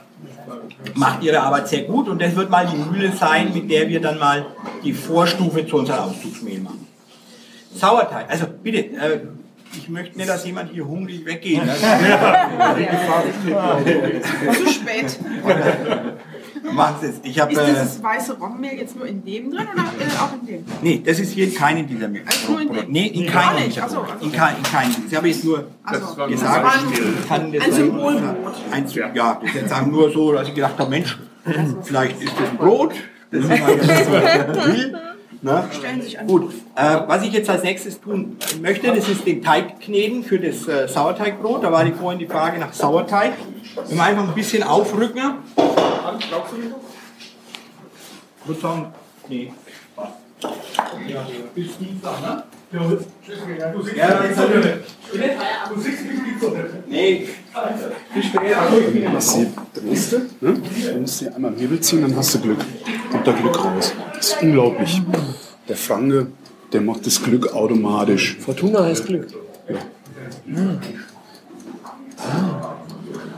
Speaker 7: macht ihre Arbeit sehr gut und das wird mal die Mühle sein, mit der wir dann mal die Vorstufe zu unserem Auszugsmehl machen. Sauerteig, also bitte, äh, ich möchte nicht, dass jemand hier hungrig weggeht. ne?
Speaker 9: Zu spät.
Speaker 7: Sie es. Ich habe.
Speaker 9: Ist
Speaker 7: Äh,
Speaker 9: dieses weiße Roggenmehl jetzt nur in dem drin oder äh, auch in dem?
Speaker 7: nee, das ist hier in keinem dieser Mühlen.
Speaker 9: Also nur in dem?
Speaker 7: Nee, in
Speaker 9: Gar
Speaker 7: keinem.
Speaker 9: nicht. So, also-
Speaker 7: In, kein, in keinem. Ich habe jetzt nur
Speaker 9: Also,
Speaker 7: gesagt,
Speaker 9: das war
Speaker 7: ich kann
Speaker 9: ein,
Speaker 7: das
Speaker 9: ein Symbolbrot.
Speaker 7: Ein, ja, das jetzt sagen nur so, dass ich gedacht habe, Mensch, vielleicht ist das ein Brot, das ich mal ganz will. Ne?
Speaker 9: Stellen sich an.
Speaker 7: Gut, äh, was ich jetzt als nächstes tun möchte, das ist den Teig kneten für das äh, Sauerteigbrot. Da war die vorhin die Frage nach Sauerteig. Wenn wir einfach ein bisschen aufrücken. Hans, brauchst du mich noch? Ich würde sagen, nee. Ja, bis Dienstag, ne? Ja, dann ist er Nee, bis später.
Speaker 11: Was sie drehst du, ne? Du musst sie einmal im Hebel ziehen, dann hast du Glück. Kommt da Glück raus. Das ist unglaublich. Der Franke, der macht das Glück automatisch.
Speaker 10: Fortuna heißt Glück.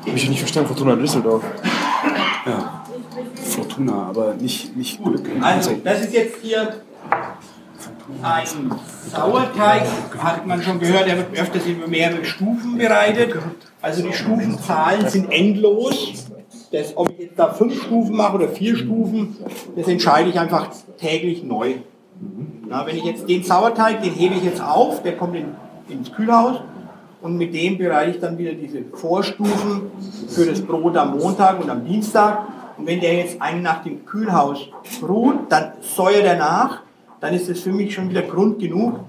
Speaker 11: Hab ich nicht verstanden, Fortuna Düsseldorf. Ja. Fortuna, aber nicht, nicht Glück.
Speaker 7: Also, das ist jetzt hier ein Sauerteig, hat man schon gehört, der wird öfters über mehrere Stufen bereitet. Also die Stufenzahlen sind endlos. Das, ob ich jetzt da fünf Stufen mache oder vier Stufen, das entscheide ich einfach täglich neu. Na, wenn ich jetzt den Sauerteig, den hebe ich jetzt auf, der kommt in, ins Kühlhaus und mit dem bereite ich dann wieder diese Vorstufen für das Brot am Montag und am Dienstag. Und wenn der jetzt eine Nacht im Kühlhaus ruht, dann säuert er nach, dann ist es für mich schon wieder Grund genug,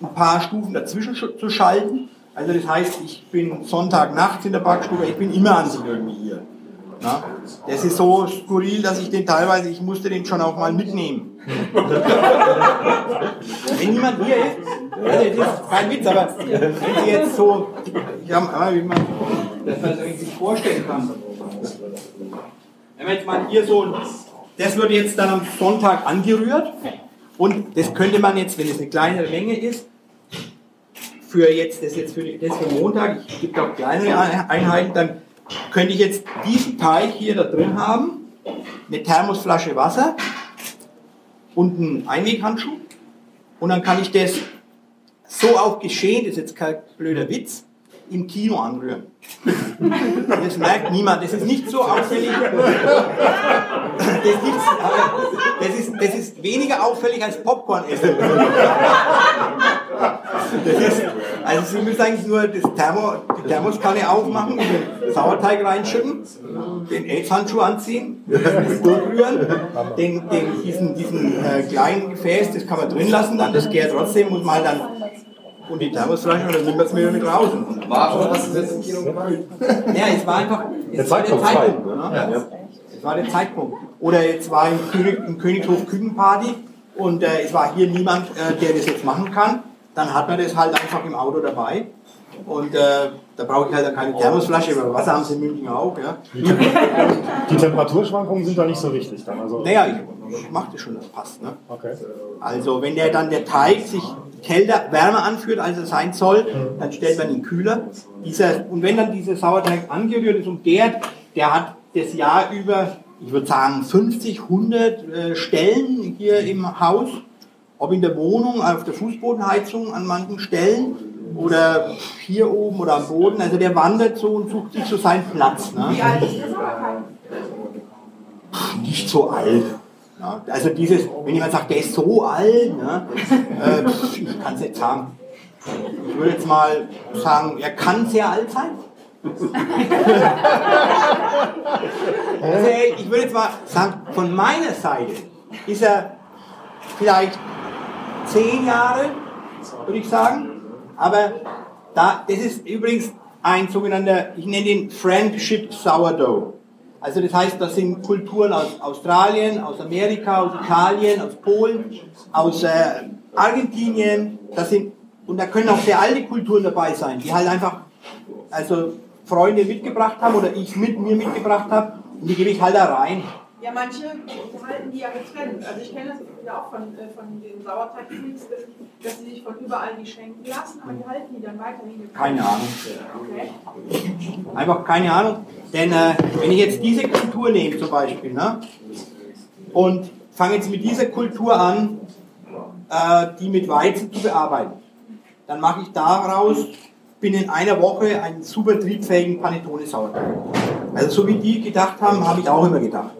Speaker 7: ein paar Stufen dazwischen sch- zu schalten. Also das heißt, ich bin Sonntag nachts in der Backstube, ich bin immer an sich irgendwie hier. Na, das ist so skurril, dass ich den teilweise, ich musste den schon auch mal mitnehmen. Wenn niemand hier ist, also das ist kein Witz, aber wenn Sie jetzt so, ja, wie man, dass man sich vorstellen kann. Wenn man hier so, das wird jetzt dann am Sonntag angerührt und das könnte man jetzt, wenn es eine kleinere Menge ist, für jetzt, das jetzt für, das für Montag, ich gebe auch kleinere Einheiten, dann könnte ich jetzt diesen Teig hier da drin haben, eine Thermosflasche Wasser und einen Einweghandschuh und dann kann ich das so auch geschehen, das ist jetzt kein blöder Witz, im Kino anrühren. Das merkt niemand, das ist nicht so auffällig. Das ist, nicht, das ist, das ist weniger auffällig als Popcorn essen. Das ist, Also Sie müssen eigentlich nur das Thermo, die Thermoskanne aufmachen, den Sauerteig reinschütten, den AIDS-Handschuh anziehen, durchrühren, den, den, diesen, diesen äh, kleinen Gefäß, das kann man drin lassen, dann das gärt trotzdem, muss man halt dann und die Thermosflasche und dann nimmt man es wieder mit raus.
Speaker 3: Warum hast du das im Kino gemacht?
Speaker 7: Ja, es war einfach es war der Zeitpunkt. Ne? Es war der Zeitpunkt. Oder jetzt war im, König, im Königshof Küchenparty und äh, es war hier niemand, äh, der das jetzt machen kann. Dann hat man das halt einfach im Auto dabei. Und äh, da brauche ich halt dann keine Thermosflasche, weil Wasser haben sie in München auch. Ja.
Speaker 12: Die Temperaturschwankungen sind da nicht so wichtig dann. Also
Speaker 7: Naja, ich, mache das schon, das passt. Ne?
Speaker 12: okay.
Speaker 7: Also wenn der dann der Teig sich kälter, wärmer anfühlt, als er sein soll, dann stellt man ihn kühler. Dieser, und wenn dann dieser Sauerteig angerührt ist und gärt, der hat das Jahr über, ich würde sagen, 50, 100 äh, Stellen hier im Haus, ob in der Wohnung, auf der Fußbodenheizung an manchen Stellen oder hier oben oder am Boden. Also der wandert so und sucht sich so seinen Platz. Ne?
Speaker 9: Wie alt ist der Sauerteig?
Speaker 7: nicht so alt. Ja, also dieses, wenn jemand sagt, der ist so alt, ne, äh, ich kann es nicht sagen. Ich würde jetzt mal sagen, er kann sehr alt sein. also ich würde jetzt mal sagen, von meiner Seite ist er vielleicht zehn Jahre, würde ich sagen. Aber da, das ist übrigens ein sogenannter, ich nenne ihn Friendship Sourdough. Also das heißt, das sind Kulturen aus Australien, aus Amerika, aus Italien, aus Polen, aus äh, Argentinien. Das sind, und da können auch sehr alte Kulturen dabei sein, die halt einfach also Freunde mitgebracht haben oder ich mit mir mitgebracht habe. Und die gebe ich halt da rein.
Speaker 9: Ja, manche halten die ja getrennt. Also ich kenne das ja auch von, äh, von den Sauerteigfreaks, dass, sie sich von überall die schenken lassen, aber die halten die dann weiterhin getrennt.
Speaker 7: Keine Ahnung.
Speaker 9: Okay.
Speaker 7: Einfach keine Ahnung. Denn äh, wenn ich jetzt diese Kultur nehme zum Beispiel ne, und fange jetzt mit dieser Kultur an, äh, die mit Weizen zu bearbeiten, dann mache ich daraus binnen einer Woche einen super triebfähigen Panettone-Sauerteig. Also so wie die gedacht haben, habe ich auch immer gedacht.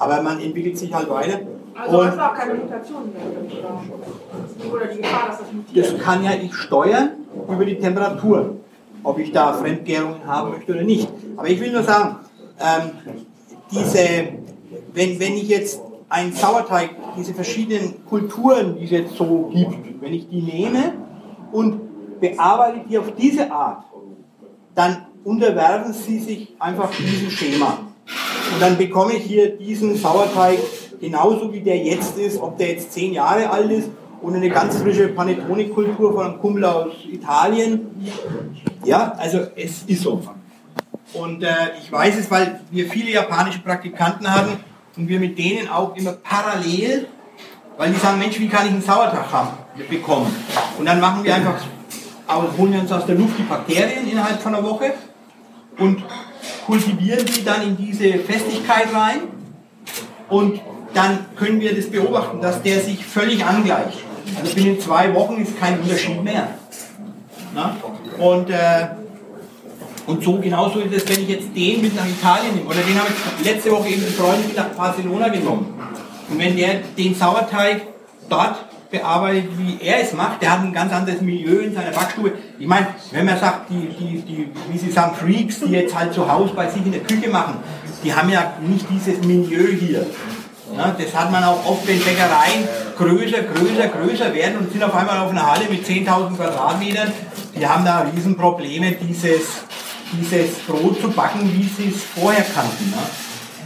Speaker 7: Aber man entwickelt sich halt weiter.
Speaker 9: Also
Speaker 7: Und
Speaker 9: auch keine Mutation mehr. Oder die Gefahr, dass das mutiert.
Speaker 7: das kann ja ich steuern über die Temperatur, ob ich da Fremdgärungen haben möchte oder nicht. Aber ich will nur sagen, ähm, diese, wenn, wenn ich jetzt einen Sauerteig, diese verschiedenen Kulturen, die es jetzt so gibt, wenn ich die nehme und bearbeite die auf diese Art, dann unterwerfen sie sich einfach diesem Schema. Und dann bekomme ich hier diesen Sauerteig genauso wie der jetzt ist, ob der jetzt zehn Jahre alt ist und eine ganz frische Panettone-Kultur von einem Kumpel aus Italien. Ja, also es ist so. Und äh, ich weiß es, weil wir viele japanische Praktikanten hatten und wir mit denen auch immer parallel, weil die sagen, Mensch, wie kann ich einen Sauerteig haben, bekommen? Und dann machen wir einfach, holen wir uns aus der Luft die Bakterien innerhalb von einer Woche und kultivieren die dann in diese Festigkeit rein und dann können wir das beobachten, dass der sich völlig angleicht. Also binnen zwei Wochen ist kein Unterschied mehr. Na? Und, äh, und so genauso ist es, wenn ich jetzt den mit nach Italien nehme. Oder den habe ich letzte Woche eben einen Freund mit nach Barcelona genommen. Und wenn der den Sauerteig dort bearbeitet, wie er es macht, der hat ein ganz anderes Milieu in seiner Backstube. Ich meine, wenn man sagt, die, die, die, wie Sie sagen, Freaks, die jetzt halt zu Hause bei sich in der Küche machen, die haben ja nicht dieses Milieu hier. Ja, das hat man auch oft, wenn Bäckereien größer, größer, größer werden und sind auf einmal auf einer Halle mit 10.000 Quadratmetern. Die haben da Riesenprobleme, dieses, dieses Brot zu backen, wie sie es vorher kannten. Ne?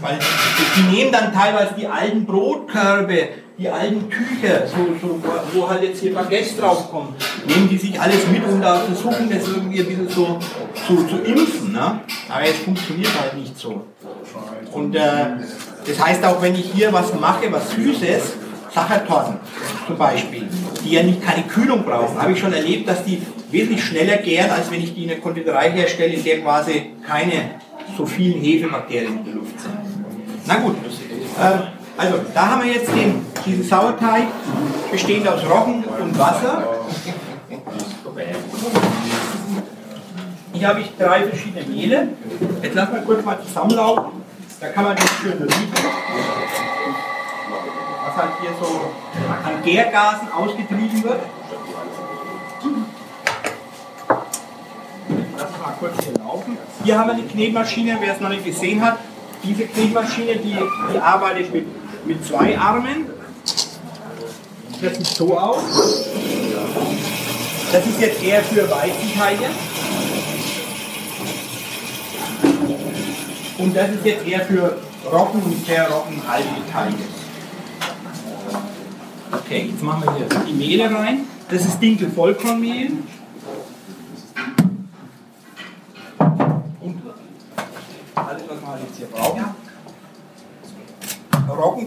Speaker 7: Weil die, die nehmen dann teilweise die alten Brotkörbe, die alten Tücher, so, so, wo, halt jetzt hier Baguettes draufkommen, nehmen die sich alles mit und da versuchen das irgendwie ein bisschen so zu, zu impfen. Ne? Aber es funktioniert halt nicht so. Und äh, das heißt auch, wenn ich hier was mache, was Süßes, Sachertorten zum Beispiel, die ja nicht keine Kühlung brauchen, habe ich schon erlebt, dass die wesentlich schneller gären, als wenn ich die in der Konditorei herstelle, in der quasi keine so vielen Hefebakterien in der Luft sind. Na gut, äh, also da haben wir jetzt den, diesen Sauerteig, bestehend aus Roggen und Wasser. Hier habe ich drei verschiedene Mehle. Jetzt lassen wir kurz mal zusammenlaufen. Da kann man das schön riechen. Was halt hier so an Gärgasen ausgetrieben wird. mal kurz hier laufen. Hier haben wir die Knetmaschine, wer es noch nicht gesehen hat. Diese Knetmaschine, die, die arbeitet mit, mit zwei Armen. Das sieht so aus. Das ist jetzt eher für Weizenteige. Und das ist jetzt eher für Roggen und sehr roggenhaltige Teige. Okay, jetzt machen wir hier die Mehle rein. Das ist Dinkel Vollkornmehl. Und alles, was wir halt jetzt hier brauchen.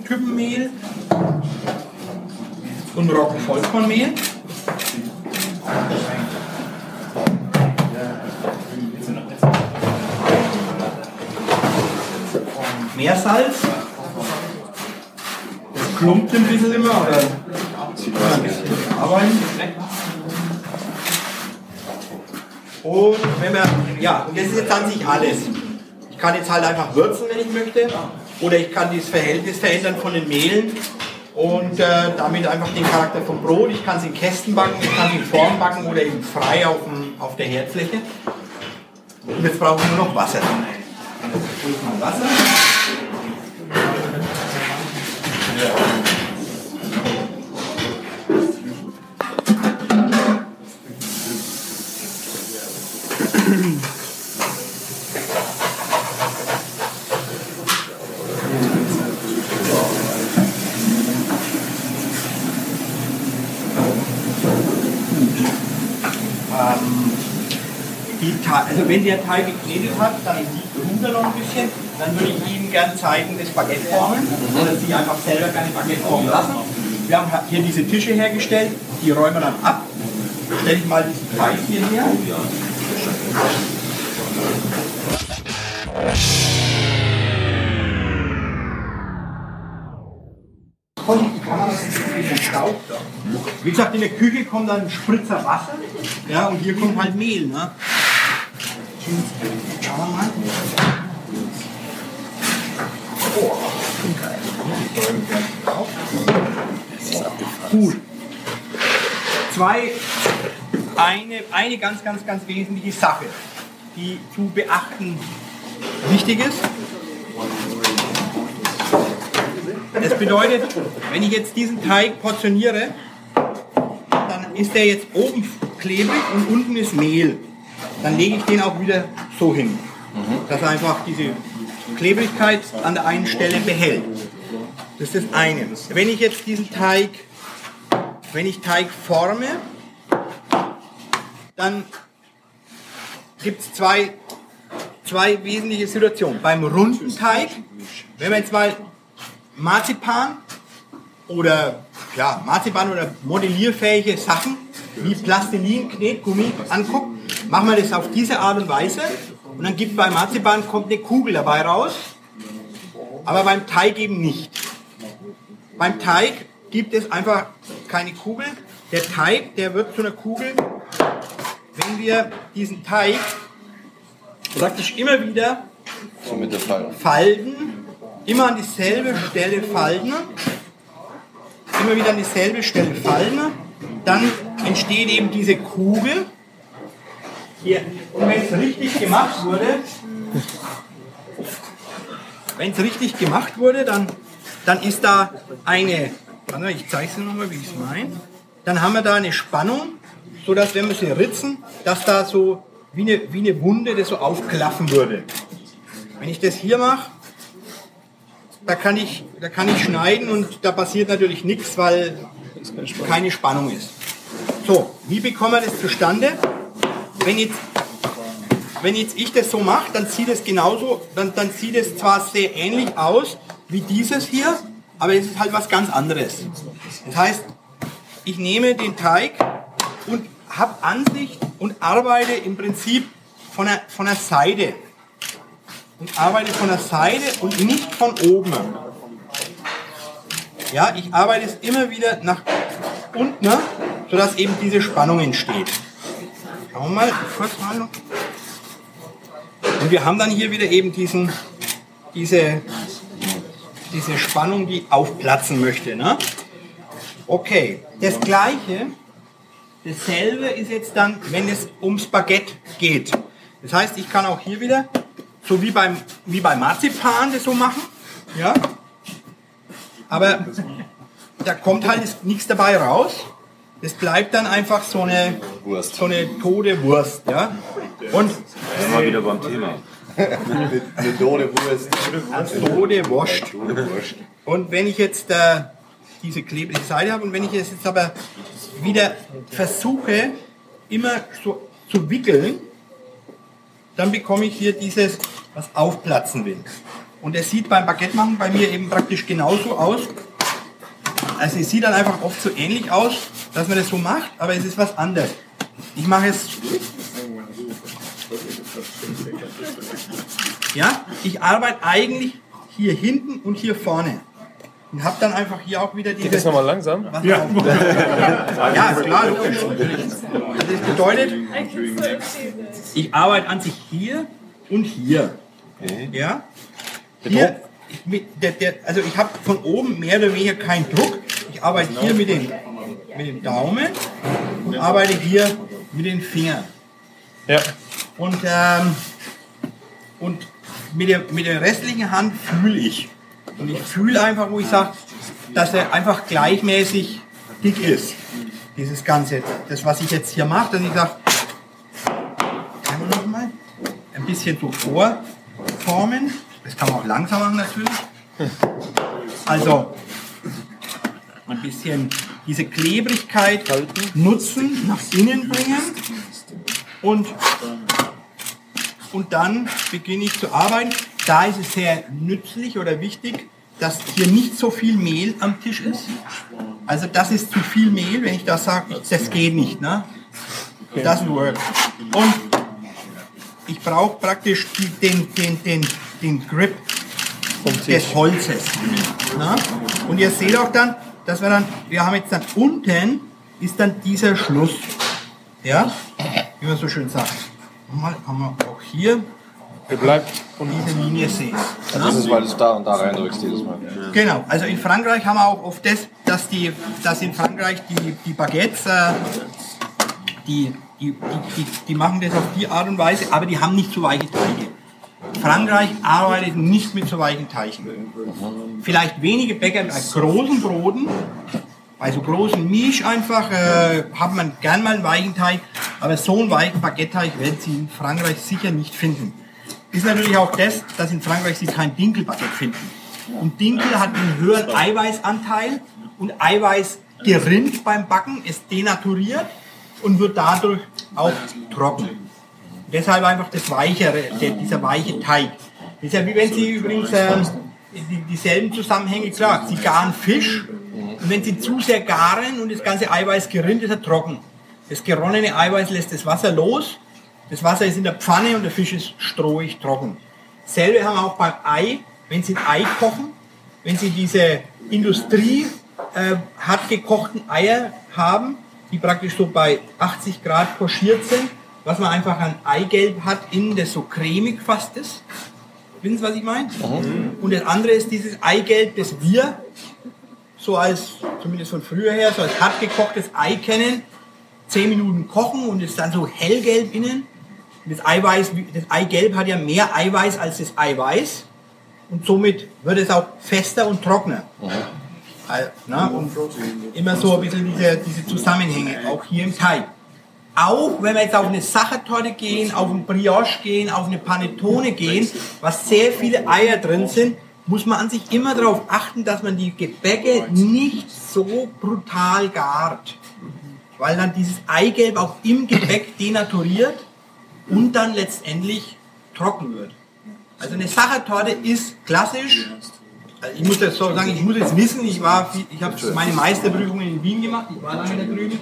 Speaker 7: Roggentypenmehl und Roggenvollkornmehl. Meersalz. Das klumpt ein bisschen immer, oder? Arbeiten. Und wenn wir, ja, und das ist jetzt an sich alles. Ich kann jetzt halt einfach würzen, wenn ich möchte. Oder ich kann das Verhältnis verändern von den Mehlen und äh, damit einfach den Charakter vom Brot. Ich kann es in Kästen backen, ich kann es in Form backen oder eben frei auf, dem, auf der Herdfläche. Und jetzt brauchen wir nur noch Wasser. Ich mal Wasser. Ähm, also wenn der Teig geknetet hat, dann ruht er noch ein bisschen. Dann würde ich Ihnen gerne zeigen, das Baguette formen. Oder Sie einfach selber gerne Baguette formen lassen. Wir haben hier diese Tische hergestellt, die räumen wir dann ab. Stelle ich mal diesen Teig Staub da. Wie gesagt, in der Küche kommt dann ein Spritzer Wasser. Ja, und hier kommt halt Mehl. Ne? Schauen wir mal. Oh, Gut. Zwei, eine, eine ganz, ganz, ganz wesentliche Sache, die zu beachten wichtig ist. Das bedeutet, wenn ich jetzt diesen Teig portioniere, dann ist der jetzt oben klebrig und unten ist Mehl. Dann lege ich den auch wieder so hin, dass er einfach diese Klebrigkeit an der einen Stelle behält. Das ist das eine. Wenn ich jetzt diesen Teig, wenn ich Teig forme, dann gibt es zwei, zwei wesentliche Situationen. Beim runden Teig, wenn wir jetzt mal Marzipan oder ja, Marzipan oder modellierfähige Sachen wie Plastilin, Knetgummi anguckt, machen wir das auf diese Art und Weise und dann gibt bei Marzipan kommt eine Kugel dabei raus, aber beim Teig eben nicht. Beim Teig gibt es einfach keine Kugel. Der Teig, der wird zu einer Kugel, wenn wir diesen Teig praktisch immer wieder falten, immer an dieselbe Stelle falten, immer wieder an dieselbe Stelle falten, dann entsteht eben diese Kugel. Hier. Und wenn es richtig gemacht wurde, wenn es richtig gemacht wurde, dann, dann ist da eine, ich zeige es nochmal, wie ich es meine, dann haben wir da eine Spannung, sodass wenn wir sie ritzen, dass da so wie eine, wie eine Wunde das so aufklaffen würde. Wenn ich das hier mache, da kann ich, da kann ich schneiden und da passiert natürlich nichts, weil keine Spannung ist. So, wie bekommen wir das zustande? Wenn jetzt, wenn jetzt ich das so mache, dann sieht es genauso, dann, dann sieht es zwar sehr ähnlich aus wie dieses hier, aber es ist halt was ganz anderes. Das heißt, ich nehme den Teig und habe Ansicht und arbeite im Prinzip von der, von der Seite. Und arbeite von der Seite und nicht von oben. Ja, ich arbeite es immer wieder nach unten, ne, sodass eben diese Spannung entsteht. Schauen wir mal kurz mal noch. Und wir haben dann hier wieder eben diesen, diese, diese Spannung, die aufplatzen möchte. Ne? Okay, das gleiche, dasselbe ist jetzt dann, wenn es ums Baguette geht. Das heißt, ich kann auch hier wieder, so wie beim, wie beim Marzipan, das so machen. Ja. Aber da kommt halt nichts dabei raus. Das bleibt dann einfach so eine, so eine tote Wurst. Ja. Und
Speaker 13: Sind wir wieder beim Thema.
Speaker 3: Eine Dode Wurst.
Speaker 7: tote Wurst. Und wenn ich jetzt äh, diese klebrige Seite habe und wenn ich es jetzt aber wieder versuche, immer so zu wickeln, dann bekomme ich hier dieses, was aufplatzen will. Und es sieht beim Baguette machen bei mir eben praktisch genauso aus. Also es sieht dann einfach oft so ähnlich aus, dass man das so macht, aber es ist was anderes. Ich mache es ja, ich arbeite eigentlich hier hinten und hier vorne. Und habe dann einfach hier auch wieder diese...
Speaker 1: Geht das nochmal langsam?
Speaker 7: Ja. ja, klar, logisch. Das bedeutet, ich arbeite an sich hier und hier. Ja? Hier, der, der, also ich habe von oben mehr oder weniger keinen Druck. Ich arbeite hier mit dem, mit dem Daumen und arbeite hier mit den Fingern.
Speaker 1: Ja.
Speaker 7: Und, ähm, und mit, der, mit der restlichen Hand fühle ich. Und ich fühle einfach, wo ich sage, dass er einfach gleichmäßig dick ist. Dieses Ganze. Das, was ich jetzt hier mache, dass ich sage, kann man noch mal ein bisschen so vorformen. Das kann man auch langsam machen natürlich. Also ein bisschen diese Klebrigkeit nutzen, nach innen bringen und, und dann beginne ich zu arbeiten. Da ist es sehr nützlich oder wichtig, dass hier nicht so viel Mehl am Tisch ist. Also das ist zu viel Mehl, wenn ich das sage, das geht nicht. Ne? Doesn't work. Und ich brauche praktisch den, den, den, den Grip des Holzes. Ne? Und ihr seht auch dann, dass wir dann, wir haben jetzt dann unten ist dann dieser Schluss. Ja? Wie man so schön sagt. Mal kann man auch hier
Speaker 1: bleibt
Speaker 7: diese Linie sehen.
Speaker 3: Das ist, weil du es da und da reindrückst jedes Mal.
Speaker 7: Genau, also in Frankreich haben wir auch oft das, dass, die, dass in Frankreich die, die Baguettes, äh, die, die, die, die, die machen das auf die Art und Weise, aber die haben nicht so weiche Teige. Frankreich arbeitet nicht mit so weichen Teichen. Vielleicht wenige Bäcker bei großen Broten, bei so großen Misch einfach, äh, hat man gern mal einen weichen Teig, aber so einen weichen Baguette-Teig werden Sie in Frankreich sicher nicht finden. Ist natürlich auch das, dass in Frankreich Sie kein Dinkelbaguette finden. Und Dinkel hat einen höheren Eiweißanteil und Eiweiß gerinnt beim Backen, ist denaturiert und wird dadurch auch trocken. Deshalb einfach das weichere, dieser weiche Teig. Das ist ja wie wenn Sie übrigens ähm, die, dieselben Zusammenhänge, klar, Sie garen Fisch und wenn Sie zu sehr garen und das ganze Eiweiß gerinnt, ist er trocken. Das geronnene Eiweiß lässt das Wasser los, das Wasser ist in der Pfanne und der Fisch ist strohig trocken. Selbe haben wir auch beim Ei, wenn Sie ein Ei kochen, wenn Sie diese Industrie äh, hart gekochten Eier haben, die praktisch so bei 80 Grad pochiert sind, was man einfach an Eigelb hat, innen das so cremig fast ist. Wissen Sie, was ich meine? Und das andere ist dieses Eigelb, das wir so als, zumindest von früher her, so als hart gekochtes Ei kennen. 10 Minuten kochen und ist dann so hellgelb innen. Und das Eiweiß, das Eigelb hat ja mehr Eiweiß als das Eiweiß. Und somit wird es auch fester und trockener. Also, na, und immer so ein bisschen diese, diese Zusammenhänge, auch hier im Teig. Auch wenn wir jetzt auf eine Sachertorte gehen, auf ein Brioche gehen, auf eine Panettone gehen, was sehr viele Eier drin sind, muss man an sich immer darauf achten, dass man die Gebäcke nicht so brutal gart. Weil dann dieses Eigelb auch im Gebäck denaturiert und dann letztendlich trocken wird. Also eine Sachertorte ist klassisch. Also ich muss jetzt so sagen, ich muss jetzt wissen, ich ich habe meine Meisterprüfungen in Wien gemacht, ich war lange da drüben.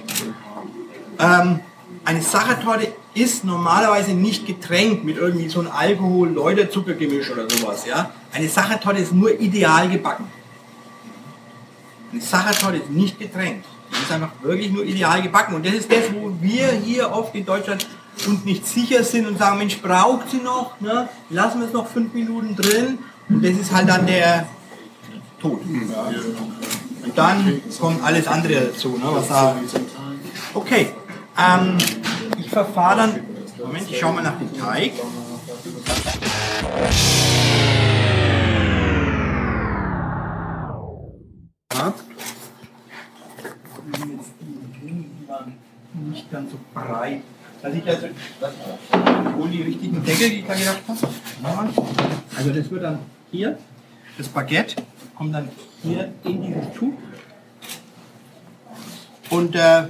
Speaker 7: Ähm, eine Sachertorte ist normalerweise nicht getränkt mit irgendwie so einem Alkohol, Läuterzuckergemisch oder sowas. Ja? Eine Sachertorte ist nur ideal gebacken. Eine Sachertorte ist nicht getränkt. Die ist einfach wirklich nur ideal gebacken. Und das ist das, wo wir hier oft in Deutschland uns nicht sicher sind und sagen, Mensch, braucht sie noch? Ne? Lassen wir es noch fünf Minuten drin. Und das ist halt dann der Tod. Und dann kommt alles andere dazu. Ne? Was da okay. Ähm, ich verfahre dann Moment, ich schau mal nach dem Teig. Nicht ganz so breit. Dass ich also, das wohl die richtigen Deckel, die ich da gedacht habe. Also das wird dann hier, das Baguette kommt dann hier in dieses Tuch und äh,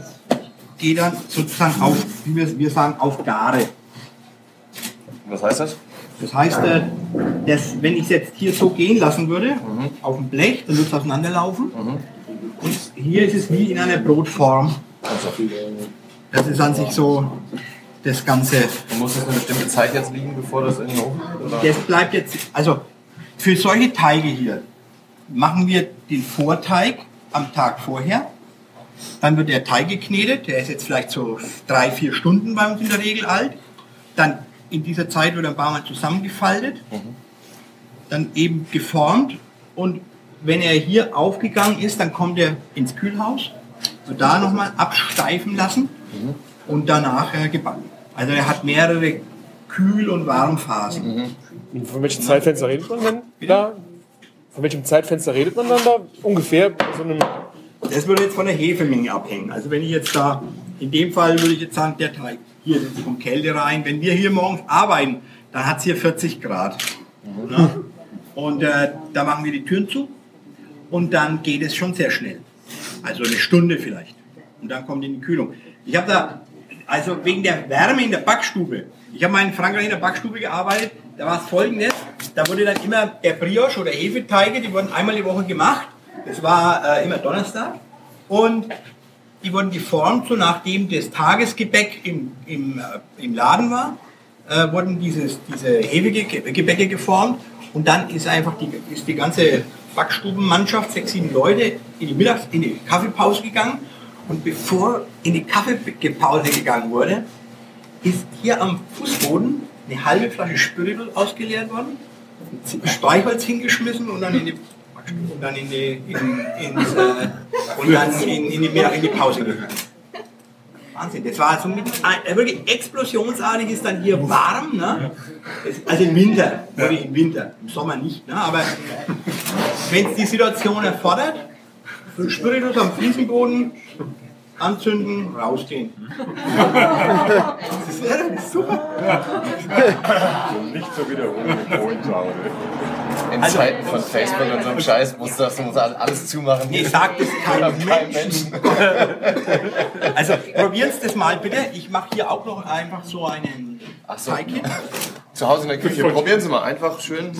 Speaker 7: geht dann sozusagen auf, wie wir, wir sagen, auf Gare.
Speaker 3: Was heißt das?
Speaker 7: Das heißt, äh, dass, wenn ich es jetzt hier so gehen lassen würde, auf dem Blech, dann würde es auseinanderlaufen. Und hier ist es wie in einer Brotform. Das ist an sich so das Ganze.
Speaker 3: Und muss das eine bestimmte Zeit jetzt liegen, bevor das in den Ofen geht? Oder?
Speaker 7: Das bleibt jetzt, also für solche Teige hier machen wir den Vorteig am Tag vorher. Dann wird der Teig geknetet, der ist jetzt vielleicht so drei, vier Stunden bei uns in der Regel alt. Dann in dieser Zeit wird ein paar Mal zusammengefaltet, dann eben geformt und wenn er hier aufgegangen ist, dann kommt er ins Kühlhaus, wird da nochmal absteifen lassen und danach äh, gebacken. Also er hat mehrere Kühl- und Warmphasen.
Speaker 4: Von welchem Zeitfenster redet man denn da? Von welchem Zeitfenster redet man dann da? Ungefähr so einem.
Speaker 7: Das würde jetzt von der Hefemenge abhängen. Also wenn ich jetzt da, in dem Fall würde ich jetzt sagen, der Teig, hier das kommt Kälte rein. Wenn wir hier morgens arbeiten, dann hat es hier 40 Grad. Ja? Und äh, da machen wir die Türen zu und dann geht es schon sehr schnell. Also eine Stunde vielleicht. Und dann kommt in die Kühlung. Ich habe da, also wegen der Wärme in der Backstube, ich habe mal in Frankreich in der Backstube gearbeitet, da war es folgendes, da wurde dann immer der Brioche oder Hefeteige, die wurden einmal die Woche gemacht. Das war äh, immer Donnerstag. Und die wurden geformt, so nachdem das Tagesgebäck im, im, äh, im Laden war, äh, wurden dieses, diese Hefegebäcke geformt. Und dann ist einfach die, ist die ganze Backstubenmannschaft, sechs, sieben Leute, in die Mittags-, in die Kaffeepause gegangen. Und bevor in die Kaffeepause gegangen wurde, ist hier am Fußboden eine halbe Flasche Spiritus ausgeleert worden, Streichholz hingeschmissen und dann in die und dann in die, in, ins, äh, und dann in, in, die, in die Pause gegangen. Wahnsinn, das war so mit, äh, wirklich explosionsartig ist dann hier warm, ne? Also im Winter, wirklich im Winter, im Sommer nicht, ne? aber wenn es die Situation erfordert, Spiritus am Fliesenboden, anzünden, rausgehen. Das wäre doch super.
Speaker 12: Nicht so wiederholen wie zu Hause.
Speaker 3: In
Speaker 7: Also-
Speaker 3: Zeiten von Facebook und so einem Scheiß muss das muss alles zumachen.
Speaker 7: Nee, sagt es keinem
Speaker 3: Kein
Speaker 7: Menschen. Also probieren Sie das mal bitte. Ich mache hier auch noch einfach so einen
Speaker 3: Ach so. Zu Hause in der Küche. Probieren Sie mal einfach schön.